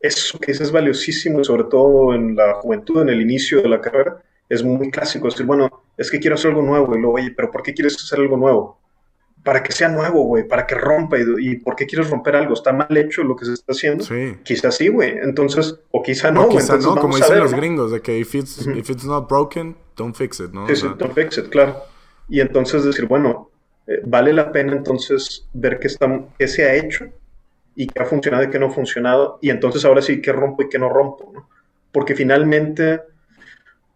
eso que es valiosísimo, sobre todo en la juventud, en el inicio de la carrera, es muy clásico. Es decir, bueno, es que quiero hacer algo nuevo. Y luego, oye, ¿pero por qué quieres hacer algo nuevo? Para que sea nuevo, güey, para que rompa. Y, por qué quieres romper algo? ¿Está mal hecho lo que se está haciendo? Sí. Quizás sí, güey. Entonces, o quizá no, quizá no, como dicen los gringos, de que if it's, if it's, not broken, don't fix it, ¿no? Sí, don't fix it, claro. Y entonces decir, bueno, eh, vale la pena entonces ver qué, está, qué se ha hecho y qué ha funcionado y qué no ha funcionado, y entonces ahora sí qué rompo y qué no rompo. Porque finalmente,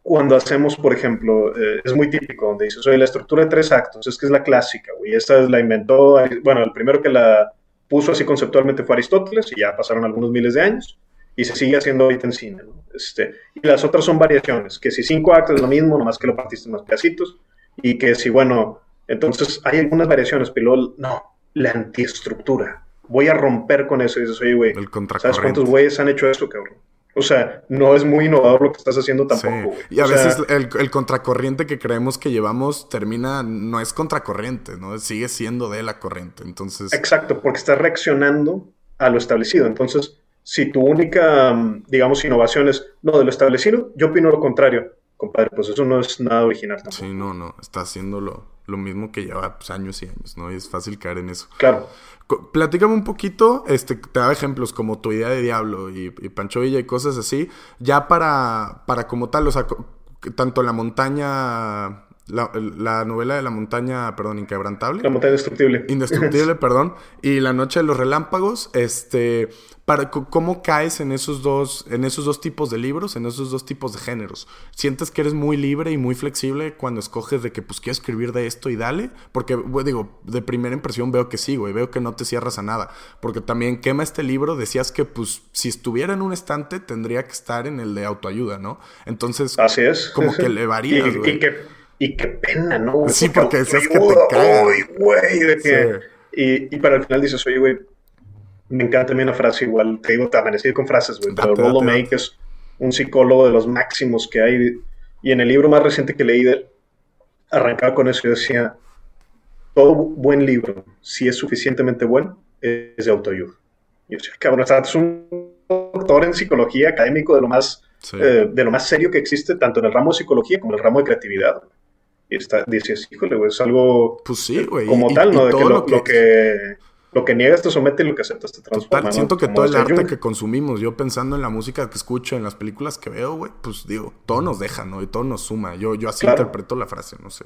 cuando hacemos, por ejemplo, eh, es muy típico, donde dices, oye, la estructura de tres actos, es que es la clásica, güey, esta la inventó, bueno, el primero que la puso así conceptualmente fue Aristóteles, y ya pasaron algunos miles de años, y se sigue haciendo ahorita en cine. Este, y las otras son variaciones, que si cinco actos es lo mismo, nomás que lo partiste en más pedacitos, y que si, bueno, entonces hay algunas variaciones, pero no, la antiestructura voy a romper con eso. Y dices, oye, güey, ¿sabes cuántos güeyes han hecho eso, cabrón? O sea, no es muy innovador lo que estás haciendo tampoco. Y a veces el, contracorriente que creemos que llevamos termina, no es contracorriente, ¿no? Sigue siendo de la corriente, entonces... Exacto, porque estás reaccionando a lo establecido. Entonces, si tu única, digamos, innovación es, no, de lo establecido, yo opino lo contrario. compadre, pues eso no es nada original tampoco. Sí, no, no, está haciendo lo, mismo que lleva pues, años y años, ¿no? Y es fácil caer en eso. Claro. Platícame un poquito, este, te da ejemplos como tu idea de Diablo y, y Pancho Villa y cosas así, ya para, para como tal, o sea, tanto la montaña la, novela de la montaña, perdón, inquebrantable. La montaña indestructible. Indestructible, perdón. Y La noche de los relámpagos, este, para cómo caes en esos dos en esos dos tipos de libros, en esos dos tipos de géneros. ¿Sientes que eres muy libre y muy flexible cuando escoges de que pues quiero escribir de esto y dale? Porque digo, de primera impresión veo que sí, güey, veo que no te cierras a nada, porque también quema este libro, decías que pues si estuviera en un estante tendría que estar en el de autoayuda, ¿no? Entonces, Así es. Como que le varías, güey. Y qué pena, ¿no? Sí, porque decías que te cae. güey! Y, y, para el final dices, oye, güey, me encanta también una frase igual, te digo, te amanecí con frases, güey, pero Rollo May, que es un psicólogo de los máximos que hay, y en el libro más reciente que leí de él, arrancaba con eso y decía, todo buen libro, si es suficientemente bueno, es de autoayuda. Y yo decía, cabrón, es un doctor en psicología académico de lo más... Eh, de lo más serio que existe tanto en el ramo de psicología como en el ramo de creatividad y está, dices, híjole, güey, es algo pues sí, güey. como tal, ¿no? de que lo, que... lo, que... niegas te somete y lo que aceptas te transforma. Siento que todo el arte que consumimos, yo pensando en la música que escucho, en las películas que veo, güey, pues digo, todo nos deja, ¿no? Y todo nos suma. Yo, yo así interpreto la frase, no sé.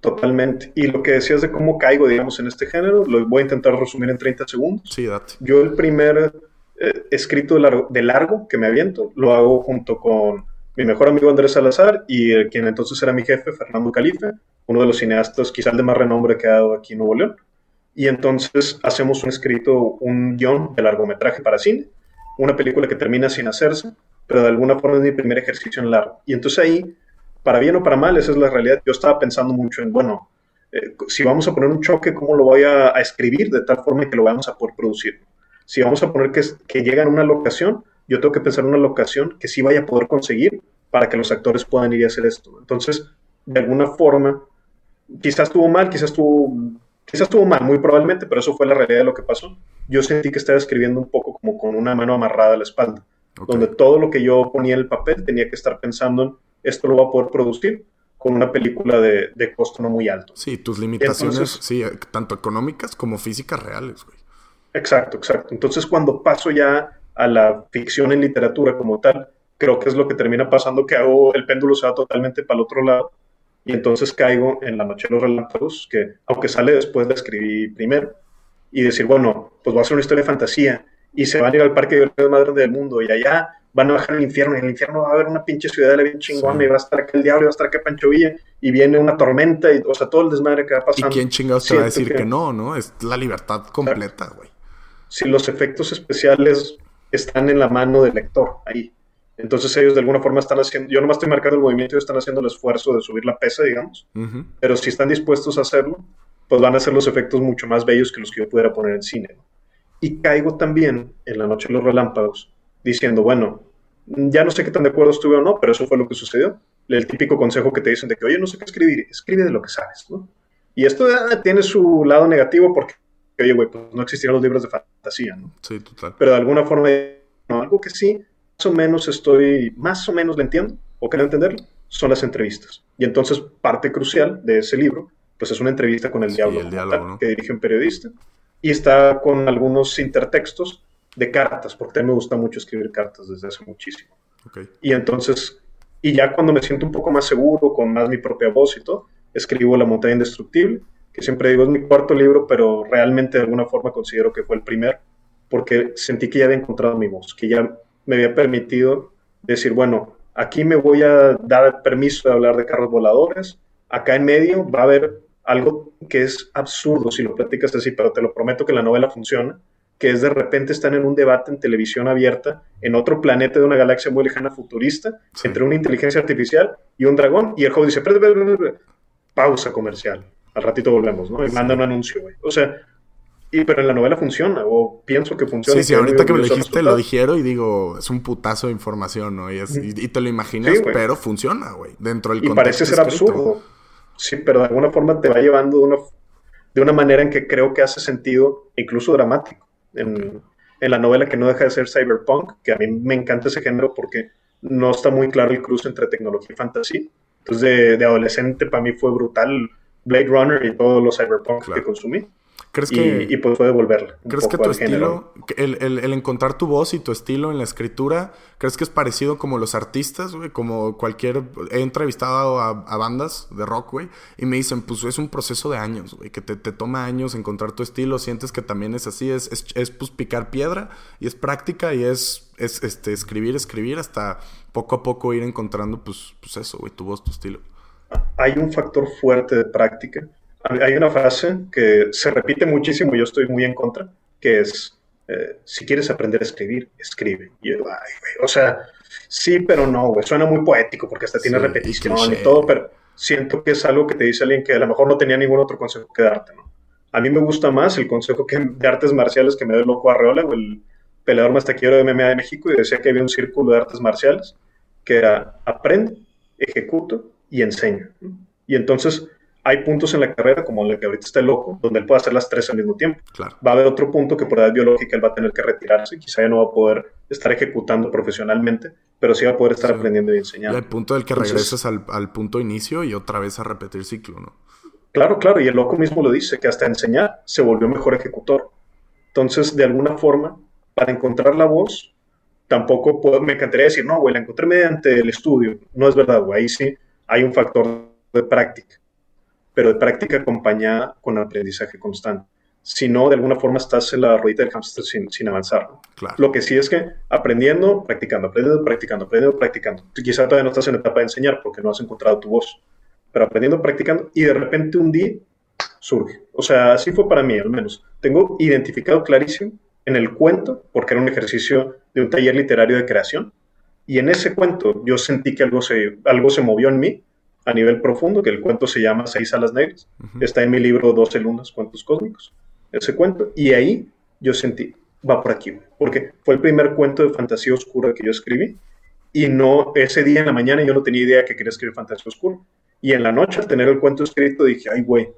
Totalmente. Y lo que decías de cómo caigo, digamos, en este género, lo voy a intentar resumir en 30 segundos. Sí, date. Yo el primer eh, escrito de largo, de largo que me aviento, lo hago junto con mi mejor amigo Andrés Salazar y quien entonces era mi jefe, Fernando Calife, uno de los cineastas quizás de más renombre que ha dado aquí en Nuevo León. Y entonces hacemos un escrito, un guion de largometraje para cine, una película que termina sin hacerse, pero de alguna forma es mi primer ejercicio en largo. Y entonces ahí, para bien o para mal, esa es la realidad. Yo estaba pensando mucho en, bueno, eh, si vamos a poner un choque, ¿cómo lo voy a, escribir de tal forma que lo vamos a poder producir? Si vamos a poner que, que llega en una locación, yo tengo que pensar en una locación que sí vaya a poder conseguir para que los actores puedan ir a hacer esto. Entonces, de alguna forma, quizás estuvo mal, quizás estuvo, quizás estuvo mal, muy probablemente, pero eso fue la realidad de lo que pasó. Yo sentí que estaba escribiendo un poco como con una mano amarrada a la espalda, donde todo lo que yo ponía en el papel tenía que estar pensando en esto lo va a poder producir con una película de, de costo no muy alto. Sí, tus limitaciones, sí, tanto económicas como físicas reales, güey. Exacto, exacto. Entonces, cuando paso ya a la ficción en literatura como tal, creo que es lo que termina pasando, que hago el péndulo se va totalmente para el otro lado y entonces caigo en La Noche de los Relámpagos, que aunque sale después de escribir primero, y decir, bueno, pues voy a hacer una historia de fantasía y se van a ir al parque de más grande del mundo y allá van a bajar al infierno y en el infierno va a haber una pinche ciudadela bien chingona y va a estar acá el diablo y va a estar acá Pancho Villa y viene una tormenta y, o sea, todo el desmadre que va pasando. ¿Y quién chingados te va a decir que, no, no? Es la libertad completa, güey. Si los efectos especiales están en la mano del lector ahí. Entonces ellos de alguna forma están haciendo, yo nomás estoy marcando el movimiento y están haciendo el esfuerzo de subir la pesa, digamos, pero si están dispuestos a hacerlo, pues van a ser los efectos mucho más bellos que los que yo pudiera poner en cine. Y caigo también en la noche de los relámpagos diciendo, bueno, ya no sé qué tan de acuerdo estuve o no, pero eso fue lo que sucedió. El típico consejo que te dicen de que, oye, no sé qué escribir, escribe de lo que sabes, ¿no? Y esto tiene su lado negativo porque oye, güey, pues no existieran los libros de fantasía, ¿no? Sí, total. Pero de alguna forma, algo que sí, más o menos estoy, más o menos lo entiendo, o quiero entenderlo, son las entrevistas. Y entonces, parte crucial de ese libro, pues es una entrevista con el diablo, que dirige un periodista, y está con algunos intertextos de cartas, porque a mí me gusta mucho escribir cartas desde hace muchísimo. Okay. Y entonces, y ya cuando me siento un poco más seguro, con más mi propia voz y todo, escribo La montaña indestructible, que siempre digo es mi cuarto libro, pero realmente de alguna forma considero que fue el primer, porque sentí que ya había encontrado mi voz, que ya me había permitido decir, bueno, aquí me voy a dar permiso de hablar de carros voladores, acá en medio va a haber algo que es absurdo si lo platicas así, pero te lo prometo que la novela funciona, que es de repente están en un debate en televisión abierta en otro planeta de una galaxia muy lejana futurista, entre una inteligencia artificial y un dragón, y el juego dice, pausa comercial al ratito volvemos, ¿no? Y manda un anuncio, güey. O sea, y, pero en la novela funciona, o pienso que funciona. Sí, sí, ahorita que me lo dijiste, lo dijeron y digo, es un putazo de información, ¿no? Y, te lo imaginas, pero funciona, güey, dentro del Y parece ser absurdo. Sí, pero de alguna forma te va llevando de una, de una manera en que creo que hace sentido, incluso dramático. En, en la novela que no deja de ser cyberpunk, que a mí me encanta ese género porque no está muy claro el cruce entre tecnología y fantasía. Entonces, de, adolescente para mí fue brutal Blade Runner y todos los cyberpunk que consumí. ¿Crees que, y, pues fue devolverle. ¿Crees que tu estilo, el, el, encontrar tu voz y tu estilo en la escritura, crees que es parecido como los artistas, güey? Como cualquier. He entrevistado a, bandas de rock, güey, y me dicen, pues es un proceso de años, güey, que te, te, toma años encontrar tu estilo, sientes que también es así, es, es, es pues picar piedra y es práctica y es, es este, escribir, escribir hasta poco a poco ir encontrando, pues, pues eso, güey, tu voz, tu estilo. Hay un factor fuerte de práctica hay una frase que se repite muchísimo y yo estoy muy en contra, que es, eh, si quieres aprender a escribir, escribe. o sea, sí, pero no, güey, suena muy poético porque hasta tiene repetición y, todo, pero siento que es algo que te dice alguien que a lo mejor no tenía ningún otro consejo que darte, ¿no? A mí me gusta más el consejo que, de artes marciales que me dio el loco Arreola, o el peleador más taquillero de MMA de México, y decía que había un círculo de artes marciales que era aprende, ejecuto y enseño. Y entonces hay puntos en la carrera, como el que ahorita está el loco, donde él puede hacer las tres al mismo tiempo. Va a haber otro punto que por edad biológica él va a tener que retirarse, quizá ya no va a poder estar ejecutando profesionalmente, pero sí va a poder estar aprendiendo y enseñando. Y hay punto del que regresas al, al, punto inicio y otra vez a repetir ciclo, ¿no? Claro, claro, y el loco mismo lo dice, que hasta enseñar se volvió mejor ejecutor. Entonces, de alguna forma, para encontrar la voz, tampoco puedo, me encantaría decir, no, güey, la encontré mediante el estudio. No es verdad, güey, ahí sí hay un factor de práctica pero de práctica acompañada con aprendizaje constante. Si no, de alguna forma estás en la ruedita del hamster sin, sin avanzar. Lo que sí es que aprendiendo, practicando, aprendiendo, practicando, aprendiendo, practicando. Quizá todavía no estás en etapa de enseñar porque no has encontrado tu voz, pero aprendiendo, practicando y de repente un día surge. O sea, así fue para mí al menos. Tengo identificado clarísimo en el cuento, porque era un ejercicio de un taller literario de creación, y en ese cuento yo sentí que algo se, algo se movió en mí a nivel profundo, que el cuento se llama Seis alas negras. Está en mi libro Doce lunas, cuentos cósmicos, ese cuento. Y ahí yo sentí, va por aquí, porque fue el primer cuento de fantasía oscura que yo escribí. Y no, ese día en la mañana yo no tenía idea que quería escribir fantasía oscura. Y en la noche, al tener el cuento escrito, dije, ay, güey,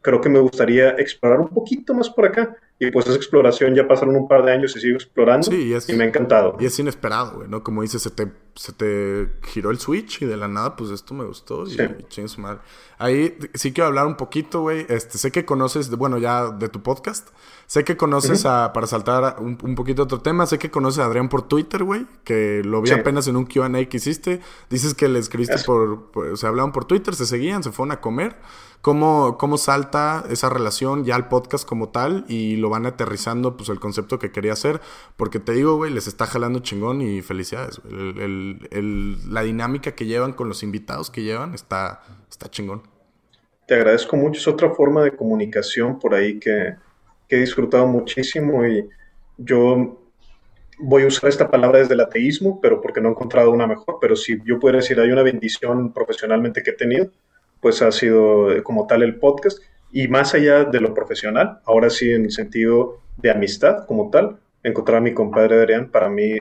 creo que me gustaría explorar un poquito más por acá. Y pues esa exploración ya pasaron un par de años y sigo explorando. y, me ha encantado. Y es inesperado, güey, ¿no? Como dices, se te, se te giró el switch y de la nada, pues esto me gustó. Y, sí. su madre. Ahí sí quiero hablar un poquito, güey. Este, sé que conoces, bueno, ya de tu podcast. Sé que conoces a, para saltar un, un, poquito otro tema, sé que conoces a Adrián por Twitter, güey, que lo vi apenas en un QA que hiciste. Dices que le escribiste por, por, se hablaban por Twitter, se seguían, se fueron a comer. ¿Cómo, ¿Cómo salta esa relación ya al podcast como tal y lo van aterrizando, pues, el concepto que quería hacer? Porque te digo, güey, les está jalando chingón y felicidades. la dinámica que llevan con los invitados que llevan está, está chingón. Te agradezco mucho. Es otra forma de comunicación por ahí que, que he disfrutado muchísimo y yo voy a usar esta palabra desde el ateísmo, pero porque no he encontrado una mejor. Pero si yo pudiera decir, hay una bendición profesionalmente que he tenido pues ha sido eh, como tal el podcast. Y más allá de lo profesional, ahora sí en el sentido de amistad como tal, encontrar a mi compadre Adrián para mí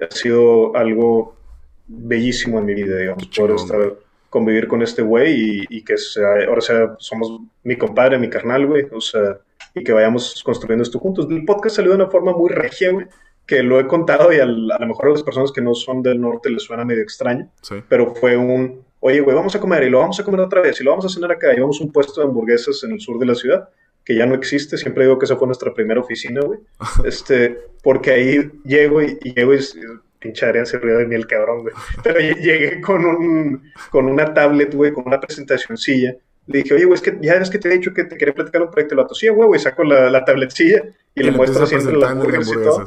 ha sido algo bellísimo en mi vida, digamos, por estar, convivir con este güey y, que sea, ahora sea, somos mi compadre, mi carnal, güey, o sea, y que vayamos construyendo esto juntos. El podcast salió de una forma muy regia, güey, que lo he contado y a, lo mejor a las personas que no son del norte les suena medio extraño, pero fue un oye, güey, vamos a comer y lo vamos a comer otra vez y lo vamos a cenar acá. Y vamos a un puesto de hamburguesas en el sur de la ciudad, que ya no existe. Siempre digo que esa fue nuestra primera oficina, güey. Este, porque ahí llego y, llego y pinche Adrián se ríe de mí el cabrón, güey. Pero llegué con, un, con una tablet, güey, con una presentacioncilla. Le dije, oye, güey, es que ya es que te he dicho que te quería platicar un proyecto. de la sí, güey, saco la, la tabletcilla y, le muestro siempre las hamburguesas y todo.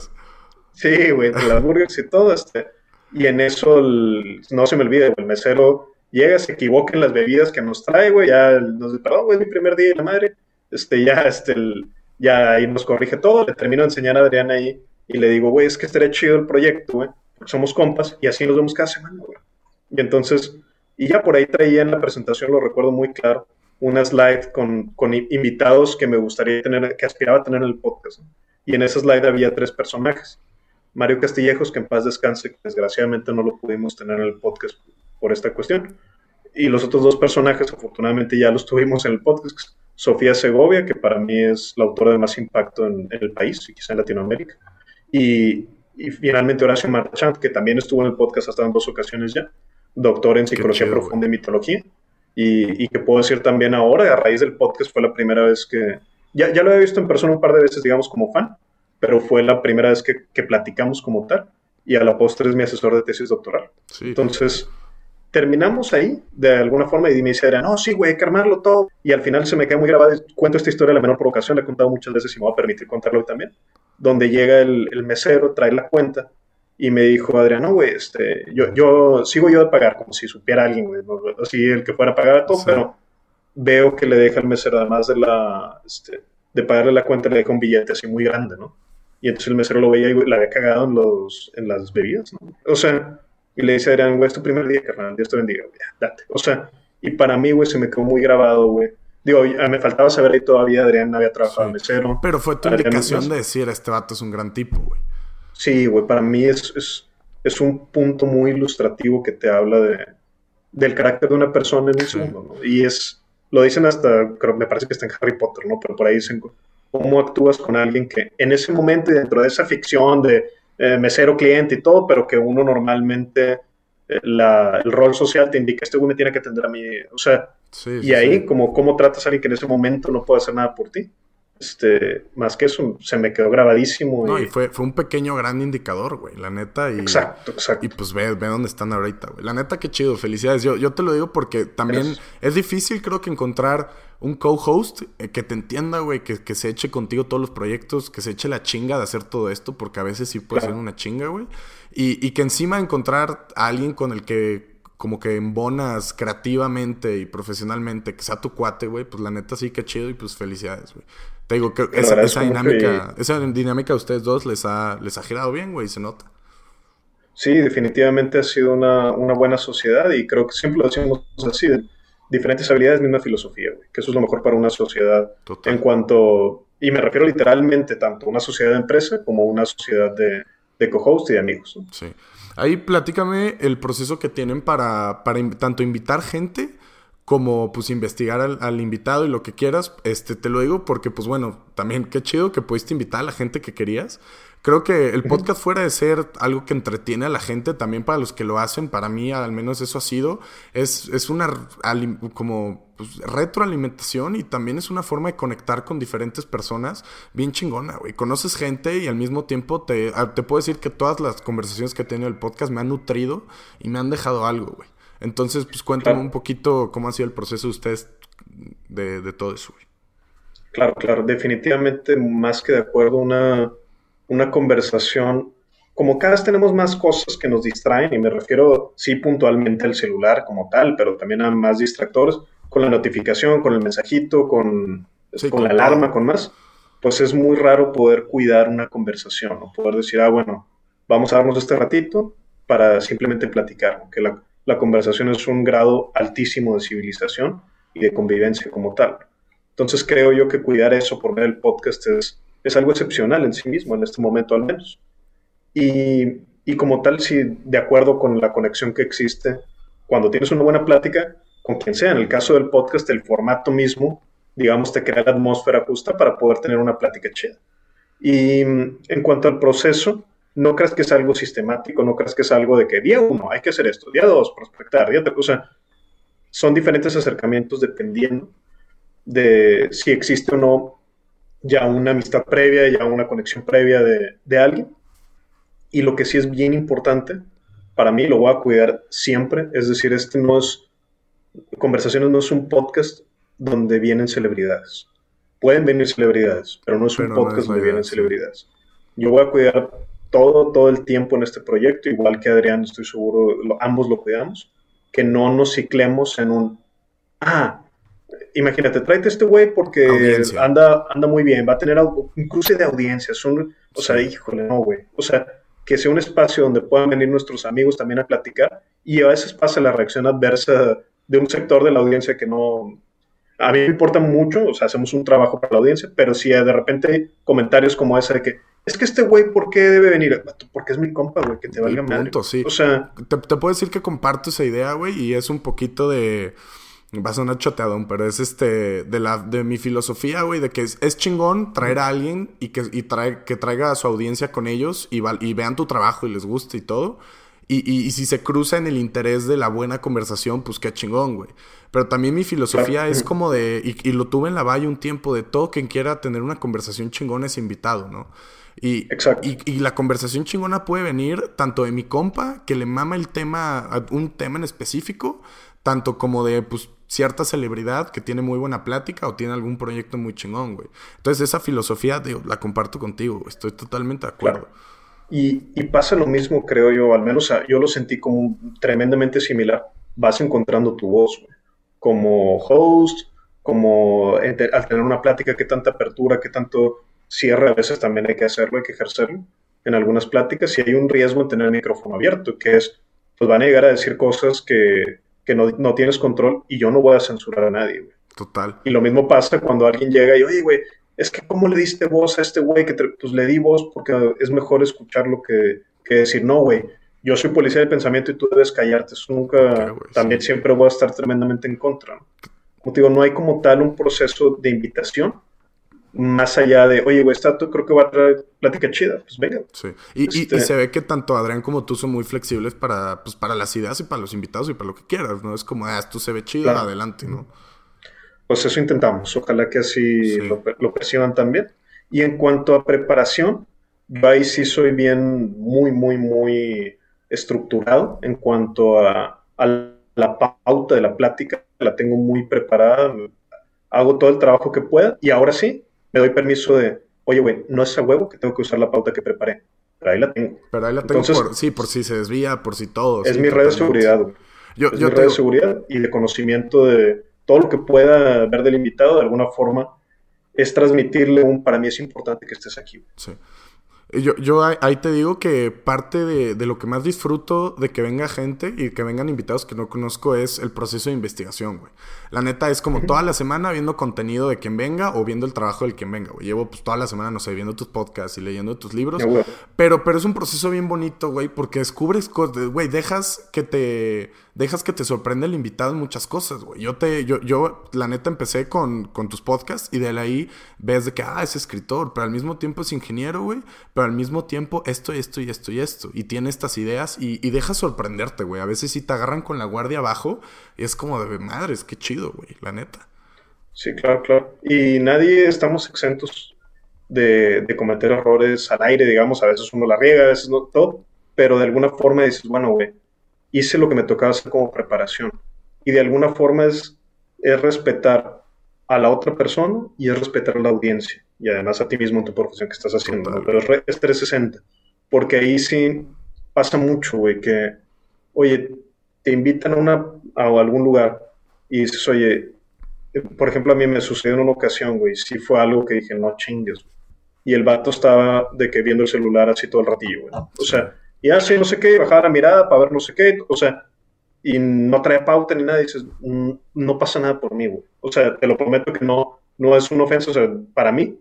Sí, güey, las hamburguesas y todo, este. Y en eso, no se me olvide, el mesero llega, se equivoca en las bebidas que nos trae, güey, ya nos dice, perdón, güey, es mi primer día de la madre, este, ya, este, ya ahí nos corrige todo, le termino de enseñar a Adrián ahí y le digo, güey, es que estaría chido el proyecto, güey, porque somos compas y así nos vemos cada semana, güey. Y entonces, y ya por ahí traía en la presentación, lo recuerdo muy claro, una slide con, con invitados que me gustaría tener, que aspiraba a tener en el podcast. Y en esa slide había tres personajes. Mario Castillejos, que en paz descanse, que desgraciadamente no lo pudimos tener en el podcast por esta cuestión. Y los otros dos personajes, afortunadamente, ya los tuvimos en el podcast. Sofía Segovia, que para mí es la autora de más impacto en, el país y quizá en Latinoamérica. Y y finalmente Horacio Marchand, que también estuvo en el podcast hasta en dos ocasiones ya, doctor en psicología profunda y mitología, y, que puedo decir también ahora, a raíz del podcast fue la primera vez que, ya, ya lo había visto en persona un par de veces, digamos, como fan, pero fue la primera vez que, que platicamos como tal, y a la postre es mi asesor de tesis doctoral. Entonces, terminamos ahí, de alguna forma, y me dice Adrián, no, sí, güey, hay que armarlo todo, y al final se me queda muy grabado, cuento esta historia de la menor provocación, la he contado muchas veces y me voy a permitir contarlo hoy también, donde llega el, el mesero, trae la cuenta, y me dijo Adrián, no, güey, este, yo, yo sigo yo de pagar, como si supiera alguien, güey, así el que fuera a pagar a todo, pero veo que le deja el mesero, además de la, este, de pagarle la cuenta, le deja un billete así muy grande, ¿no? Y entonces el mesero lo veía y la había cagado en, los, en las bebidas, ¿no? O sea, y le dice a Adrián, güey, es tu primer día, carnal, Dios te bendiga, güey, date. O sea, y para mí, güey, se me quedó muy grabado, güey. Digo, me faltaba saber ahí todavía, Adrián había trabajado en mesero. Pero fue tu indicación de decir, este vato es un gran tipo, güey. Sí, güey, para mí es, es, es, un punto muy ilustrativo que te habla de, del carácter de una persona en un segundo, ¿no? Y es, lo dicen hasta, creo, me parece que está en Harry Potter, ¿no? Pero por ahí dicen cómo actúas con alguien que en ese momento y dentro de esa ficción de eh, mesero cliente y todo, pero que uno normalmente eh, el rol social te indica, este güey me tiene que atender a mí, o sea, y ahí como cómo tratas a alguien que en ese momento no puede hacer nada por ti este, más que eso, se me quedó grabadísimo. No, y, fue, fue un pequeño gran indicador, güey, la neta. Y, exacto, exacto. Y pues ve, ve dónde están ahorita, güey. La neta, qué chido, felicidades. Yo, yo te lo digo porque también es difícil, creo que encontrar un co-host eh, que te entienda, güey, que, que, se eche contigo todos los proyectos, que se eche la chinga de hacer todo esto, porque a veces sí puede ser una chinga, güey. Y, y que encima encontrar a alguien con el que como que embonas creativamente y profesionalmente, que sea tu cuate, güey, pues la neta sí que chido y pues felicidades, güey. Te digo que esa, dinámica, esa dinámica a ustedes dos les ha, les ha girado bien, güey, se nota. Sí, definitivamente ha sido una, buena sociedad y creo que siempre lo decimos así, de diferentes habilidades, misma filosofía, güey, que eso es lo mejor para una sociedad en cuanto, y me refiero literalmente tanto a una sociedad de empresa como una sociedad de, de co-host y de amigos. Sí. Ahí platícame el proceso que tienen para, para tanto invitar gente como pues investigar al, invitado y lo que quieras, este te lo digo porque pues bueno, también qué chido que pudiste invitar a la gente que querías. Creo que el podcast fuera de ser algo que entretiene a la gente, también para los que lo hacen, para mí al menos eso ha sido, es, es una como pues, retroalimentación y también es una forma de conectar con diferentes personas bien chingona, güey. Conoces gente y al mismo tiempo te, ah, te puedo decir que todas las conversaciones que he tenido en el podcast me han nutrido y me han dejado algo, güey. Entonces, pues cuéntame un poquito cómo ha sido el proceso de ustedes de, todo eso. Claro, claro, definitivamente más que de acuerdo, una, una conversación, como cada vez tenemos más cosas que nos distraen, y me refiero sí puntualmente al celular como tal, pero también a más distractores, con la notificación, con el mensajito, con, con, la alarma, con más, pues es muy raro poder cuidar una conversación, o poder decir, ah, bueno, vamos a darnos este ratito para simplemente platicar, que la, la conversación es un grado altísimo de civilización y de convivencia como tal. Entonces creo yo que cuidar eso por ver el podcast es, es algo excepcional en sí mismo, en este momento al menos. Y, y como tal, si de acuerdo con la conexión que existe, cuando tienes una buena plática, con quien sea, en el caso del podcast, el formato mismo, digamos, te crea la atmósfera justa para poder tener una plática chida. Y en cuanto al proceso, no creas que es algo sistemático, no creas que es algo de que día uno hay que hacer esto, día dos prospectar, día tres, o sea, son diferentes acercamientos dependiendo de si existe o no ya una amistad previa, ya una conexión previa de, de alguien. Y lo que sí es bien importante, para mí lo voy a cuidar siempre, es decir, este no es, Conversaciones no es un podcast donde vienen celebridades. Pueden venir celebridades, pero no es un podcast donde vienen celebridades. Yo voy a cuidar todo, todo el tiempo en este proyecto, igual que Adrián, estoy seguro, ambos lo cuidamos, que no nos ciclemos en un, ah, imagínate, tráete este güey porque anda, anda muy bien, va a tener un cruce de audiencias, un, o sea, híjole, no, güey, o sea, que sea un espacio donde puedan venir nuestros amigos también a platicar y a veces pasa la reacción adversa de un sector de la audiencia que no, a mí me importa mucho, o sea, hacemos un trabajo para la audiencia, pero si de repente comentarios como ese de que, es que este güey, ¿por qué debe venir? Porque es mi compa, güey, que te valga punto, Sí. O sea... Te, te, puedo decir que comparto esa idea, güey, y es un poquito de... Va a sonar choteadón, pero es este, de la, de mi filosofía, güey, de que es, chingón traer a alguien y que, y trae, que traiga a su audiencia con ellos y, y vean tu trabajo y les guste y todo. Y, y, si se cruza en el interés de la buena conversación, pues qué chingón, güey. Pero también mi filosofía es como de, y, y, lo tuve en la valle un tiempo, de todo quien quiera tener una conversación chingona es invitado, ¿no? Y, y, y, la conversación chingona puede venir tanto de mi compa, que le mama el tema, un tema en específico, tanto como de, pues, cierta celebridad que tiene muy buena plática o tiene algún proyecto muy chingón, güey. Entonces esa filosofía, digo, la comparto contigo, estoy totalmente de acuerdo. Y, y, pasa lo mismo, creo yo, al menos yo lo sentí como tremendamente similar. Vas encontrando tu voz, güey. Como host, como al tener una plática, qué tanta apertura, qué tanto cierre, a veces también hay que hacerlo, hay que ejercerlo en algunas pláticas. Y hay un riesgo en tener el micrófono abierto, que es, pues van a llegar a decir cosas que que no, no, tienes control y yo no voy a censurar a nadie, güey. Total. Y lo mismo pasa cuando alguien llega y, oye, güey, es que ¿cómo le diste voz a este güey? Que pues le di voz porque es mejor escucharlo que, que decir, no, güey, yo soy policía del pensamiento y tú debes callarte. Eso nunca, también siempre voy a estar tremendamente en contra. Como te digo, no hay como tal un proceso de invitación más allá de, oye, güey, esta creo que va a traer plática chida, pues venga. Sí, y, y, este se ve que tanto Adrián como tú son muy flexibles para, pues, para las ideas y para los invitados y para lo que quieras, ¿no? Es como, ah, esto se ve chido, adelante, ¿no? Pues eso intentamos, ojalá que así lo, lo, perciban también. Y en cuanto a preparación, yo ahí sí soy bien, muy, muy, muy estructurado en cuanto a, a la pauta de la plática, la tengo muy preparada, hago todo el trabajo que pueda y ahora sí, me doy permiso de, oye, güey, no es a huevo que tengo que usar la pauta que preparé. Pero ahí la tengo. Pero ahí la tengo por, sí, por si se desvía, por si todo. Es mi red de seguridad, güey. Yo, es mi red de seguridad y de conocimiento de todo lo que pueda ver del invitado de alguna forma es transmitirle un, para mí es importante que estés aquí. Sí. Yo, yo ahí te digo que parte de, de, lo que más disfruto de que venga gente y que vengan invitados que no conozco es el proceso de investigación, güey. La neta es como toda la semana viendo contenido de quien venga o viendo el trabajo del quien venga, güey. Llevo pues toda la semana, no sé, viendo tus podcasts y leyendo tus libros. pero, pero es un proceso bien bonito, güey, porque descubres cosas, güey, dejas que te dejas que te sorprenda el invitado en muchas cosas, güey. Yo te, yo, yo, la neta, empecé con, con tus podcasts y de ahí ves de que, ah, es escritor, pero al mismo tiempo es ingeniero, güey, pero al mismo tiempo esto, esto y esto y esto. Y tiene estas ideas y, deja sorprenderte, güey. A veces sí te agarran con la guardia abajo y es como de, madres, qué chido, güey, la neta. Sí, claro, claro. Y nadie estamos exentos de, de cometer errores al aire, digamos, a veces uno la riega, a veces no todo, pero de alguna forma dices, bueno, güey, hice lo que me tocaba hacer como preparación. Y de alguna forma es, es respetar a la otra persona y es respetar a la audiencia. Y además a ti mismo en tu profesión que estás haciendo. Pero es, 360. Porque ahí sí pasa mucho, güey, que, oye, te invitan a, una, a algún lugar y dices, oye, por ejemplo, a mí me sucedió en una ocasión, güey, sí fue algo que dije, no chingues. Y el vato estaba de que viendo el celular así todo el ratillo, güey. O sea, y así no sé qué, bajaba la mirada para ver no sé qué, o sea, y no trae pauta ni nada, y dices, mm, no pasa nada por mí, güey. O sea, te lo prometo que no, no es una ofensa, o sea, para mí,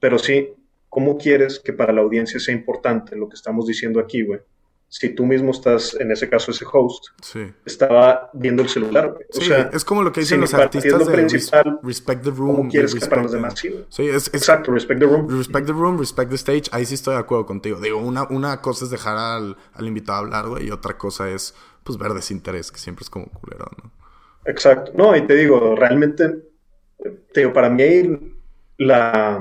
pero sí, ¿cómo quieres que para la audiencia sea importante lo que estamos diciendo aquí, güey? Si tú mismo estás, en ese caso ese host, estaba viendo el celular. O sea, es como lo que dicen los artistas de principal, respect the room. ¿Cómo quieres que para los demás sí, es, Exacto, respect the room. Respect the room, respect the stage. Ahí sí estoy de acuerdo contigo. Digo, una, una cosa es dejar al, al invitado hablar, güey, y otra cosa es, pues, ver desinterés, que siempre es como culero, ¿no? Exacto. No, y te digo, realmente, te digo, para mí la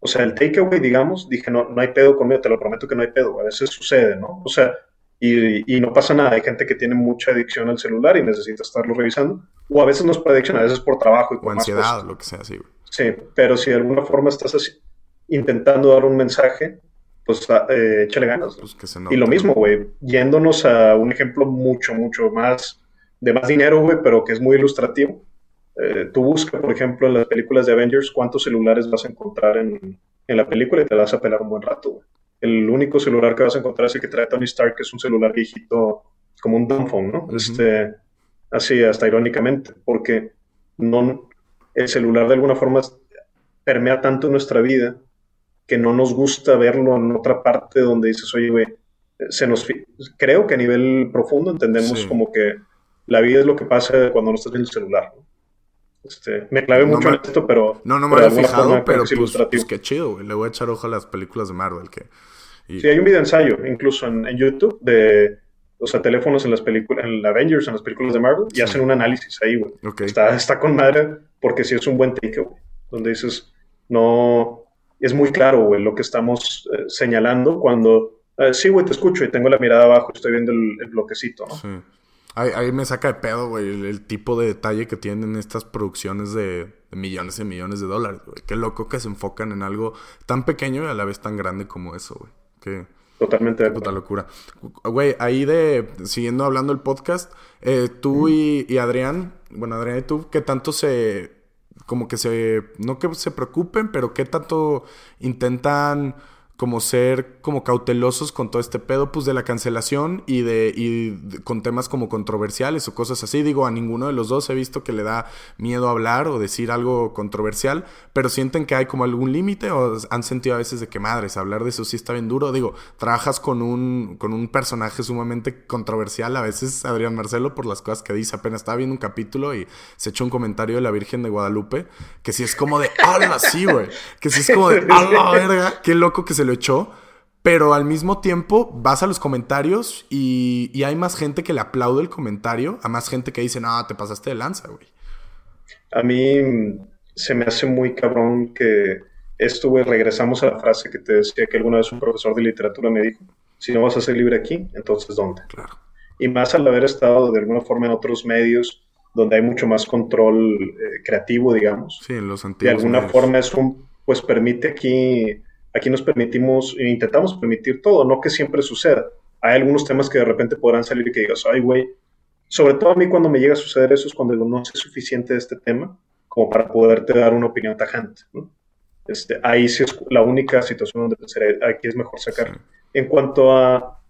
o sea, el takeaway, digamos, dije, no, no hay pedo conmigo, te lo prometo que no hay pedo, a veces sucede, ¿no? O sea, y, y, no pasa nada, hay gente que tiene mucha adicción al celular y necesita estarlo revisando, o a veces no es por adicción, a veces por trabajo y por o ansiedad, lo que sea, sí. Sí, pero si de alguna forma estás así, intentando dar un mensaje, pues eh, échale ganas. Pues y lo mismo, güey, yéndonos a un ejemplo mucho, mucho más, de más dinero, güey, pero que es muy ilustrativo eh, tú buscas, por ejemplo, en las películas de Avengers cuántos celulares vas a encontrar en, en la película y te vas a pelar un buen rato. El único celular que vas a encontrar es el que trae Tony Stark, que es un celular viejito como un dumbphone, ¿no? este, así, hasta irónicamente, porque no, el celular de alguna forma permea tanto nuestra vida que no nos gusta verlo en otra parte donde dices, oye, güey, se nos... Creo que a nivel profundo entendemos como que la vida es lo que pasa cuando no estás en el celular. Este, me clavé mucho en esto, pero... No, no me había fijado, pero pues, pues, qué chido, güey. Le voy a echar ojo a las películas de Marvel. Que, Sí, hay un video ensayo, incluso en, YouTube, de o sea, teléfonos en las películas, en Avengers, en las películas de Marvel, y hacen un análisis ahí, güey. Está, está con madre, porque sí es un buen take, güey. Donde dices, no, es muy claro, güey, lo que estamos eh, señalando cuando, eh, sí, güey, te escucho y tengo la mirada abajo, estoy viendo el, bloquecito, ¿no? Sí. Ahí, me saca de pedo, güey, el, tipo de detalle que tienen estas producciones de, millones y millones de dólares, güey. Qué loco que se enfocan en algo tan pequeño y a la vez tan grande como eso, güey. Qué, Totalmente. Qué puta locura. Güey, ahí de, siguiendo hablando el podcast, eh, tú y, y Adrián, bueno, Adrián y tú, ¿qué tanto se como que se, no que se preocupen, pero qué tanto intentan como ser como cautelosos con todo este pedo pues de la cancelación y de y con temas como controversiales o cosas así digo a ninguno de los dos he visto que le da miedo hablar o decir algo controversial pero sienten que hay como algún límite o han sentido a veces de que madres hablar de eso sí está bien duro digo trabajas con un con un personaje sumamente controversial a veces Adrián Marcelo por las cosas que dice apenas estaba viendo un capítulo y se echó un comentario de la Virgen de Guadalupe que si es como de ¡Hala! sí güey que si es como de ¡Hala verga! qué loco que se lo echó, pero al mismo tiempo vas a los comentarios y, hay más gente que le aplaude el comentario, a más gente que dice, no, te pasaste de lanza, güey. A mí mm, se me hace muy cabrón que esto, güey, regresamos a la frase que te decía que alguna vez un profesor de literatura me dijo, si no vas a ser libre aquí, entonces ¿dónde? Claro. Y más al haber estado de alguna forma en otros medios donde hay mucho más control eh, creativo, digamos. Sí, en los antiguos. De alguna forma es un, pues permite aquí aquí nos permitimos, e intentamos permitir todo, no que siempre suceda. Hay algunos temas que de repente podrán salir y que digas, ay, güey, sobre todo a mí cuando me llega a suceder eso es cuando digo, no sé suficiente de este tema como para poderte dar una opinión tajante. Este, ahí sí es la única situación donde pensaré, aquí es mejor sacar. En cuanto a,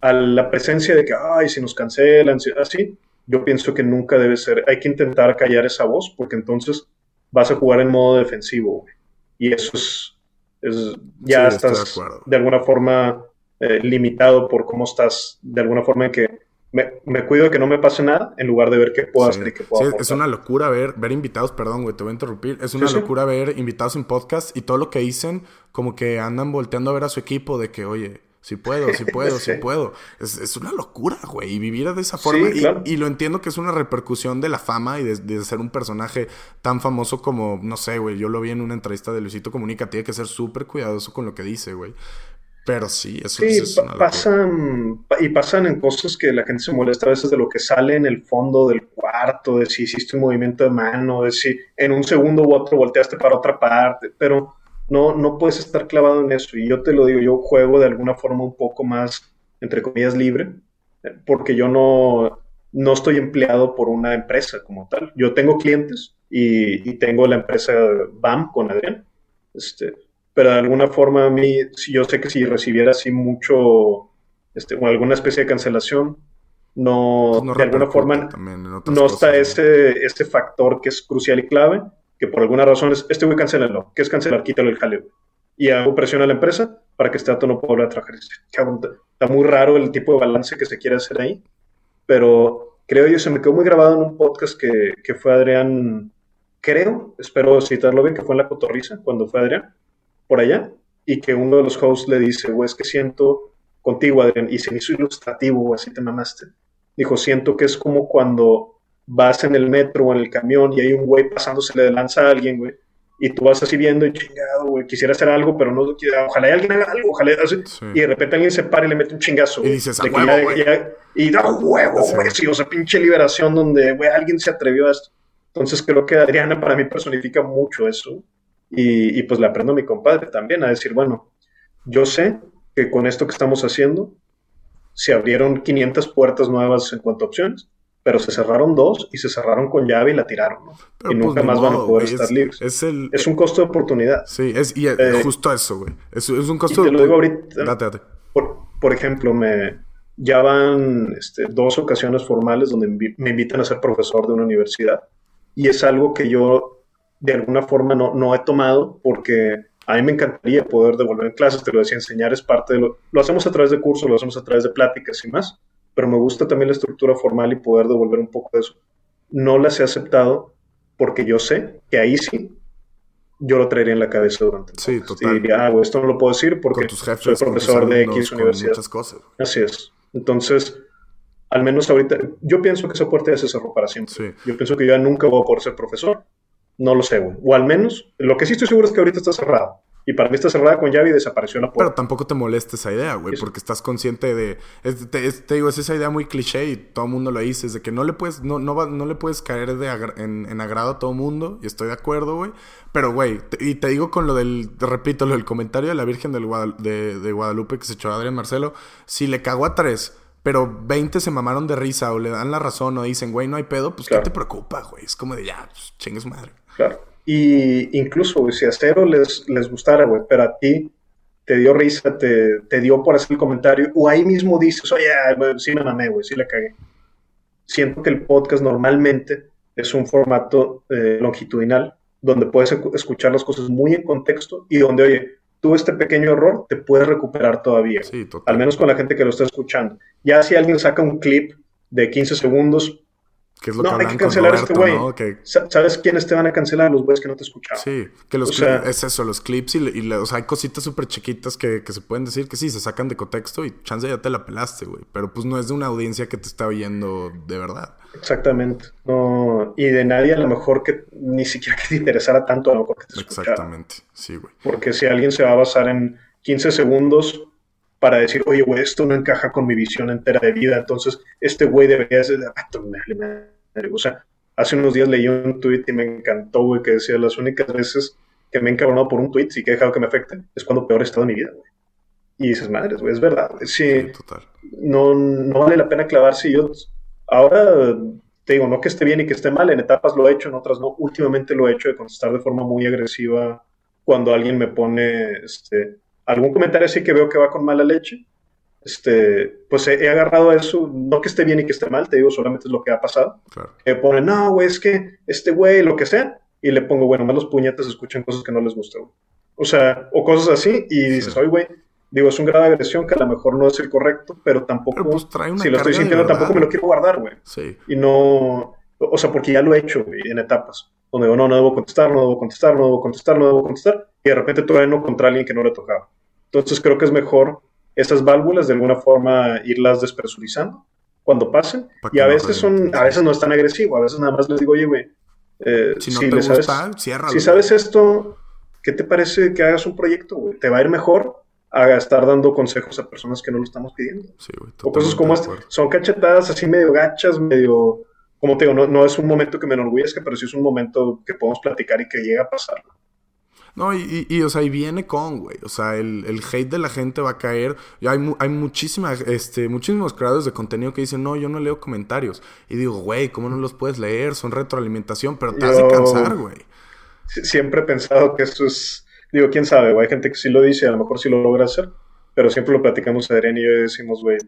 a la presencia de que, ay, si nos cancelan, así, yo pienso que nunca debe ser, hay que intentar callar esa voz porque entonces vas a jugar en modo defensivo, Y eso es, ya estás de, alguna forma eh, limitado por cómo estás, de alguna forma en que me, cuido de que no me pase nada en lugar de ver qué puedo hacer y qué puedo hacer. Es una locura ver, ver invitados, perdón, güey, te voy a interrumpir. Es una locura ver invitados en podcast y todo lo que dicen, como que andan volteando a ver a su equipo de que, oye, si puedo, si puedo, si puedo. Es, una locura, güey. Y vivir de esa forma. y, lo entiendo que es una repercusión de la fama y de, ser un personaje tan famoso como, no sé, güey. Yo lo vi en una entrevista de Luisito Comunica. Tiene que ser súper cuidadoso con lo que dice, güey. Pero sí, eso sí, es una pasan y pasan en cosas que la gente se molesta a veces de lo que sale en el fondo del cuarto, de si hiciste un movimiento de mano, de si en un segundo u otro volteaste para otra parte, pero no, no puedes estar clavado en eso. Y yo te lo digo, yo juego de alguna forma un poco más, entre comillas, libre, porque yo no, no estoy empleado por una empresa como tal. Yo tengo clientes y, tengo la empresa BAM con Adrián. Este, pero de alguna forma a mí, yo sé que si recibiera así mucho, este, o alguna especie de cancelación, no, pues de alguna forma no está ese, ese factor que es crucial y clave que por alguna razón es, este güey cancelenlo, ¿qué es cancelar? Quítalo el jaleo. Y hago presión a la empresa para que este dato no pueda trabajar. Está muy raro el tipo de balance que se quiere hacer ahí, pero creo yo, se me quedó muy grabado en un podcast que, que fue Adrián, creo, espero citarlo bien, que fue en La Cotorriza, cuando fue Adrián, por allá, y que uno de los hosts le dice, güey, es que siento contigo, Adrián, y se me hizo ilustrativo, así te mamaste. Dijo, siento que es como cuando vas en el metro o en el camión y hay un güey pasándose de lanza a alguien, güey, y tú vas así viendo y chingado, güey, quisiera hacer algo, pero no, ojalá alguien haga algo, ojalá, y de repente alguien se para y le mete un chingazo. Y dices, a huevo, y da huevo, güey, sí, o sea, pinche liberación donde, güey, alguien se atrevió a esto. Entonces creo que Adriana para mí personifica mucho eso. Y, y pues le aprendo a mi compadre también a decir, bueno, yo sé que con esto que estamos haciendo se abrieron 500 puertas nuevas en cuanto a opciones pero se cerraron dos y se cerraron con llave y la tiraron, ¿no? y pues, nunca más van a poder estar libres. Es, el, es un costo de oportunidad. Sí, es y eh, justo eso, güey. Es, es, un costo y te lo digo ahorita. Date, date. Por, por, ejemplo, me ya van este, dos ocasiones formales donde me invitan a ser profesor de una universidad y es algo que yo de alguna forma no, no he tomado porque a mí me encantaría poder devolver clases, te lo decía, enseñar es parte de lo... Lo hacemos a través de cursos, lo hacemos a través de pláticas y más, pero me gusta también la estructura formal y poder devolver un poco de eso. No las he aceptado porque yo sé que ahí sí yo lo traería en la cabeza durante el Sí, total. Y diría, ah, esto no lo puedo decir porque soy profesor de X universidad. Muchas cosas. Así es. Entonces, al menos ahorita, yo pienso que esa puerta ya se cerró para siempre. Yo pienso que ya nunca voy a poder ser profesor. No lo sé, güey. O al menos, lo que sí estoy seguro es que ahorita está cerrado. Y para mí está cerrada con llave y desapareció la puerta. Pero tampoco te molesta esa idea, güey, porque estás consciente de... te, digo, es esa idea muy cliché y todo el mundo lo dice, es de que no le puedes, no, no, no le puedes caer de en, agrado a todo el mundo, y estoy de acuerdo, güey. Pero, güey, y te digo con lo del, te repito, lo del comentario de la Virgen del de, de, Guadalupe que se echó a Adrián Marcelo, si le cagó a tres, pero 20 se mamaron de risa o le dan la razón o dicen, güey, no hay pedo, pues ¿qué te preocupa, güey? Es como de ya, pues, chingues madre. Claro. Y incluso, güey, si a cero les, les gustara, güey, pero a ti te dio risa, te, te, dio por hacer el comentario, o ahí mismo dices, oye, sí me mamé, güey, sí le cagué. Siento que el podcast normalmente es un formato eh, longitudinal, donde puedes escuchar las cosas muy en contexto y donde, oye, tú este pequeño error te puedes recuperar todavía. Sí, al menos con la gente que lo está escuchando. Ya si alguien saca un clip de 15 segundos, no, hay que cancelar a este güey. ¿Sabes quiénes te van a cancelar? Los güeyes que no te escuchaban. Sí, que los es eso, los clips y, o sea, hay cositas súper chiquitas que, se pueden decir que sí, se sacan de contexto y chance ya te la pelaste, güey. Pero pues no es de una audiencia que te está oyendo de verdad. Exactamente. No, y de nadie a lo mejor que ni siquiera que te interesara tanto a lo mejor que te Exactamente, sí, güey. Porque si alguien se va a basar en 15 segundos para decir, oye, güey, esto no encaja con mi visión entera de vida, entonces este güey debería ser... O sea, hace unos días leí un tweet y me encantó, güey, que decía, las únicas veces que me he encabronado por un tweet y que he dejado que me afecte es cuando peor he estado en mi vida, güey. Y dices, madres, güey, es verdad. Sí, No, no vale la pena clavarse. Yo ahora te digo, no que esté bien y que esté mal, en etapas lo he hecho, en otras no. Últimamente lo he hecho de contestar de forma muy agresiva cuando alguien me pone este, algún comentario así que veo que va con mala leche este, pues he, agarrado eso, no que esté bien y que esté mal, te digo, solamente es lo que ha pasado. Claro. Que pone, no, güey, es que este güey, lo que sea, y le pongo, bueno, más los puñetes escuchan cosas que no les gustan, O sea, o cosas así, y dices, oye, güey, digo, es un grado de agresión que a lo mejor no es el correcto, pero tampoco, pues, si lo estoy sintiendo, tampoco me lo quiero guardar, güey. Sí. Y no, o sea, porque ya lo he hecho, güey, en etapas, donde digo, no, no debo contestar, no debo contestar, no debo contestar, no debo contestar, y de repente todavía no contra alguien que no le tocaba. Entonces creo que es mejor esas válvulas de alguna forma irlas despresurizando cuando pasen. Y a veces son, a veces no es tan agresivo, a veces nada más les digo, oye, güey, eh, si, no sabes, Si sabes esto, ¿qué te parece que hagas un proyecto, güey? Te va a ir mejor a estar dando consejos a personas que no lo estamos pidiendo. Sí, güey, o cosas como estas. Son cachetadas así medio gachas, medio... Como te digo, no, no es un momento que me enorgullezca, pero sí es un momento que podemos platicar y que llega a pasar. No, y, y, o sea, y viene con, güey. O sea, el, el, hate de la gente va a caer. Hay, hay muchísimas, este, muchísimos creadores de contenido que dicen, no, yo no leo comentarios. Y digo, güey, ¿cómo no los puedes leer? Son retroalimentación, pero te has de cansar, güey. Siempre he pensado que eso es. Digo, quién sabe, güey. Hay gente que sí lo dice, a lo mejor sí lo logra hacer. Pero siempre lo platicamos Adrián y yo y decimos, güey,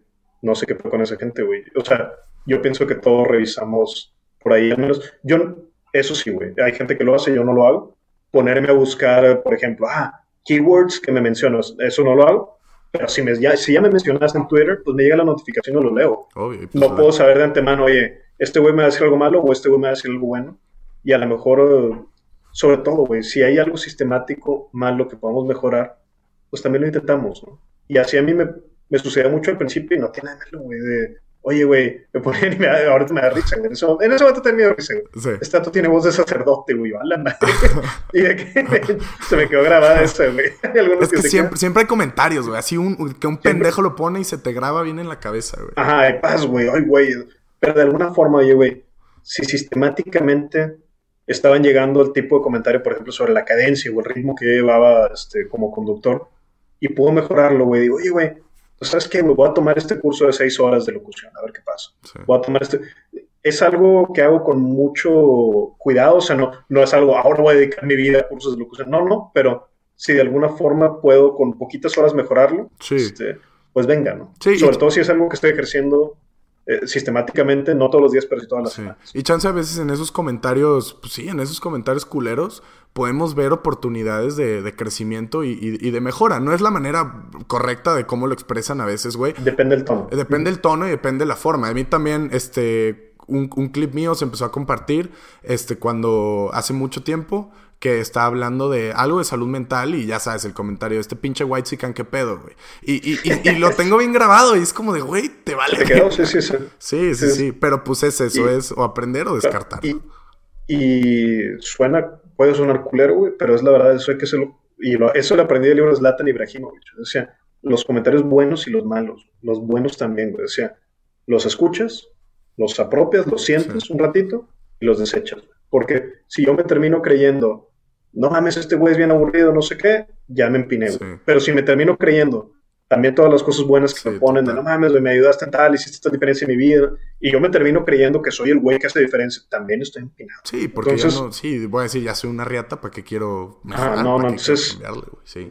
no sé qué fue con esa gente, güey. O sea, yo pienso que todos revisamos por ahí, al menos. Yo, eso sí, güey. Hay gente que lo hace, yo no lo hago ponerme a buscar, por ejemplo, ah, keywords que me mencionas, eso no lo hago. Pero si, me, ya, si ya me mencionaste en Twitter, pues me llega la notificación y lo leo. Pues, no puedo saber de antemano, oye, este güey me va a decir algo malo o este güey me va a decir algo bueno. Y a lo mejor, sobre todo, güey, si hay algo sistemático malo que podamos mejorar, pues también lo intentamos, ¿no? Y así a mí me, me sucedió mucho al principio y no tiene nada malo, güey, de Oye, güey, me ponían y me da, ahorita me da risa, güey. En ese, en ese momento tenía risa, güey. Sí. Este dato tiene voz de sacerdote, güey. A la madre. y de que se me quedó grabada esa, güey. Es que, siempre, siempre hay comentarios, güey. Así un, que un pendejo lo pone y se te graba bien en la cabeza, güey. Ajá, hay paz, güey. Ay, güey. Pero de alguna forma, oye, güey, si sistemáticamente estaban llegando el tipo de comentario, por ejemplo, sobre la cadencia o el ritmo que llevaba este, como conductor, y pudo mejorarlo, güey. Digo, oye, güey, ¿sabes qué? Voy a tomar este curso de seis horas de locución, a ver qué pasa. Voy a tomar este... Es algo que hago con mucho cuidado, o sea, no, no es algo, ahora voy a dedicar mi vida a cursos de locución, no, no, pero si de alguna forma puedo con poquitas horas mejorarlo, este, pues venga, ¿no? Sobre todo si es algo que estoy ejerciendo eh, sistemáticamente, no todos los días, pero sí todas las semanas. Y chance a veces en esos comentarios, pues sí, en esos comentarios culeros, podemos ver oportunidades de, crecimiento y, de mejora. No es la manera correcta de cómo lo expresan a veces, güey. Depende del tono. Depende del tono y depende de la forma. A mí también, este, un, un, clip mío se empezó a compartir, este, cuando hace mucho tiempo que está hablando de algo de salud mental y ya sabes el comentario de este pinche white chican, qué pedo, güey. Y, y, y, lo tengo bien grabado y es como de, güey, te vale. Sí, sí, sí. Sí, sí, sí. Pero pues es eso, es o aprender o descartar. Y, suena, puede sonar culero, güey, pero es la verdad, eso hay que. Y eso lo aprendí del libro de Zlatan Ibrahimovic. O sea, los comentarios buenos y los malos. Los buenos también, güey. O sea, los escuchas, los apropias, los sientes un ratito y los desechas. Porque si yo me termino creyendo, no mames, este güey es bien aburrido, no sé qué, ya me empiné. Pero si me termino creyendo también todas las cosas buenas que me ponen, de no mames, me ayudaste en tal, hiciste esta diferencia en mi vida, y yo me termino creyendo que soy el güey que hace diferencia, también estoy empinado. Sí, porque entonces, no, sí, voy a decir, ya soy una riata, ¿para qué quiero mejorar? Ah, no, no, entonces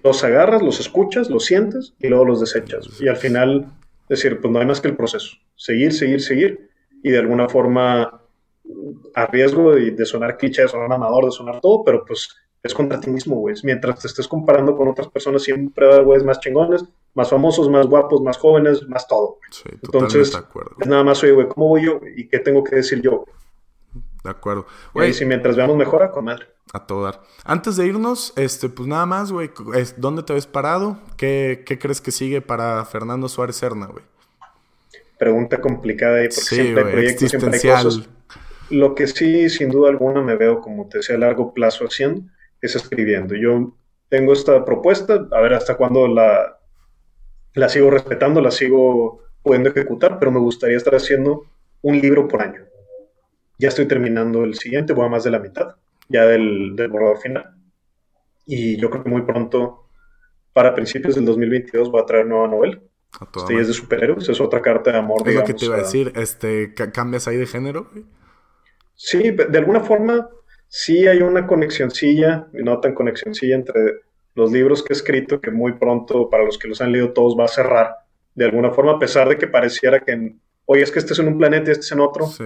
los agarras, los escuchas, los sientes y luego los desechas. y al final, decir, pues no hay más que el proceso, seguir, seguir, seguir, y de alguna forma a riesgo de, sonar cliché, de sonar amador, de sonar todo, pero pues es contra ti mismo, güey. Mientras te estés comparando con otras personas, siempre va a haber güeyes más chingones, más famosos, más guapos, más jóvenes, más todo. Sí, Entonces, de acuerdo. es nada más, oye, güey, ¿cómo voy yo? ¿Y qué tengo que decir yo? De acuerdo. Güey, si mientras veamos mejora, con madre. A todo dar. Antes de irnos, este, pues nada más, güey, ¿dónde te ves parado? ¿Qué, ¿Qué, crees que sigue para Fernando Suárez Serna, güey? Pregunta complicada ahí, porque siempre hay proyectos, siempre hay cosas. Lo que sí, sin duda alguna, me veo, como te decía, a largo plazo haciendo, es escribiendo. Yo tengo esta propuesta, a ver hasta cuándo la, la sigo respetando, la sigo pudiendo ejecutar, pero me gustaría estar haciendo un libro por año. Ya estoy terminando el siguiente, voy a más de la mitad, ya del, del borrador final. Y yo creo que muy pronto, para principios del 2022, voy a traer nueva novela. Este es de superhéroes, es otra carta de amor. Es lo que te iba a, decir, este, ¿cambias ahí de género? Sí, de alguna forma sí hay una conexioncilla, no tan conexioncilla entre los libros que he escrito, que muy pronto, para los que los han leído todos, va a cerrar de alguna forma, a pesar de que pareciera que, oye, es que este es en un planeta y este es en otro. Sí,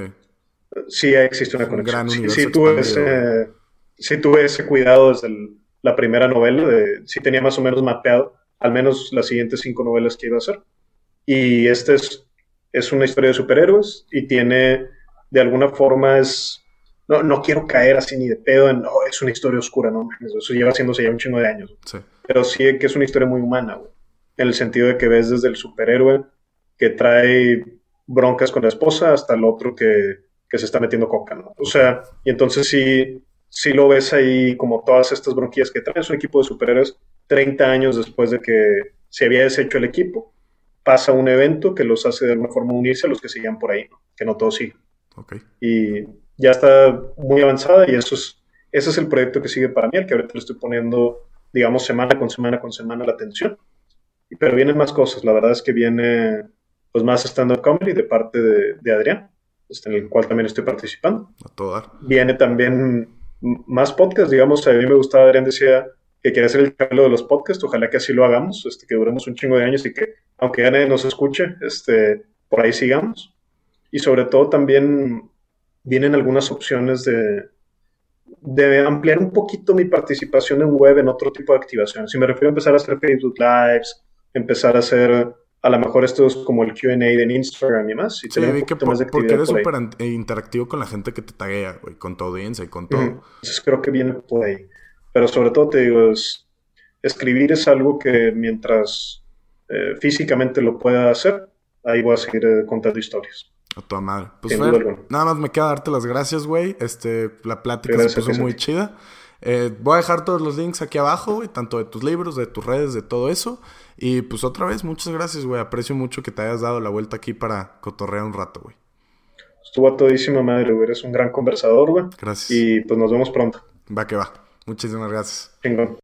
sí existe una conexión. Sí, sí, tuve ese, sí, tuve ese, cuidado desde la primera novela, de, sí tenía más o menos mapeado, al menos las siguientes cinco novelas que iba a hacer. Y este es, es una historia de superhéroes y tiene de alguna forma es... No, no quiero caer así ni de pedo en, oh, es una historia oscura, ¿no? Eso lleva haciéndose ya un chingo de años. Pero sí que es una historia muy humana, güey. En el sentido de que ves desde el superhéroe que trae broncas con la esposa hasta el otro que, que se está metiendo coca, ¿no? O sea, y entonces sí, sí lo ves ahí como todas estas bronquillas que traen. Es un equipo de superhéroes 30 años después de que se había deshecho el equipo. Pasa un evento que los hace de alguna forma unirse a los que siguen por ahí, ¿no? Que no todos siguen. Y ya está muy avanzada y eso es, ese es el proyecto que sigue para mí, el que ahorita le estoy poniendo, digamos, semana con semana con semana la atención. Pero vienen más cosas, la verdad es que viene pues más stand-up comedy de parte de, de Adrián, este, en el cual también estoy participando. A todo Viene también más podcasts, digamos, a mí me gustaba, Adrián decía que quiere hacer el cambio de los podcasts, ojalá que así lo hagamos, este, que duremos un chingo de años y que, aunque ya nadie nos escuche, este, por ahí sigamos. Y sobre todo también vienen algunas opciones de, de ampliar un poquito mi participación en web en otro tipo de activaciones. Si me refiero a empezar a hacer Facebook Lives, empezar a hacer a lo mejor esto es como el QA de Instagram y más. Y sí, vi que porque eres súper interactivo con la gente que te taguea, güey, con tu audiencia y con todo. Entonces creo que viene por ahí. Pero sobre todo te digo, escribir es algo que mientras eh, físicamente lo pueda hacer, ahí voy a seguir eh, contando historias. A tu madre. Pues nada más me queda darte las gracias, güey. Este, la plática se puso muy chida. Eh, voy a dejar todos los links aquí abajo, güey, tanto de tus libros, de tus redes, de todo eso. Y pues otra vez, muchas gracias, güey. Aprecio mucho que te hayas dado la vuelta aquí para cotorrear un rato, güey. Estuvo a todísima madre, güey. Eres un gran conversador, güey. Gracias. Y pues nos vemos pronto. Va que va. Muchísimas gracias. Chingón.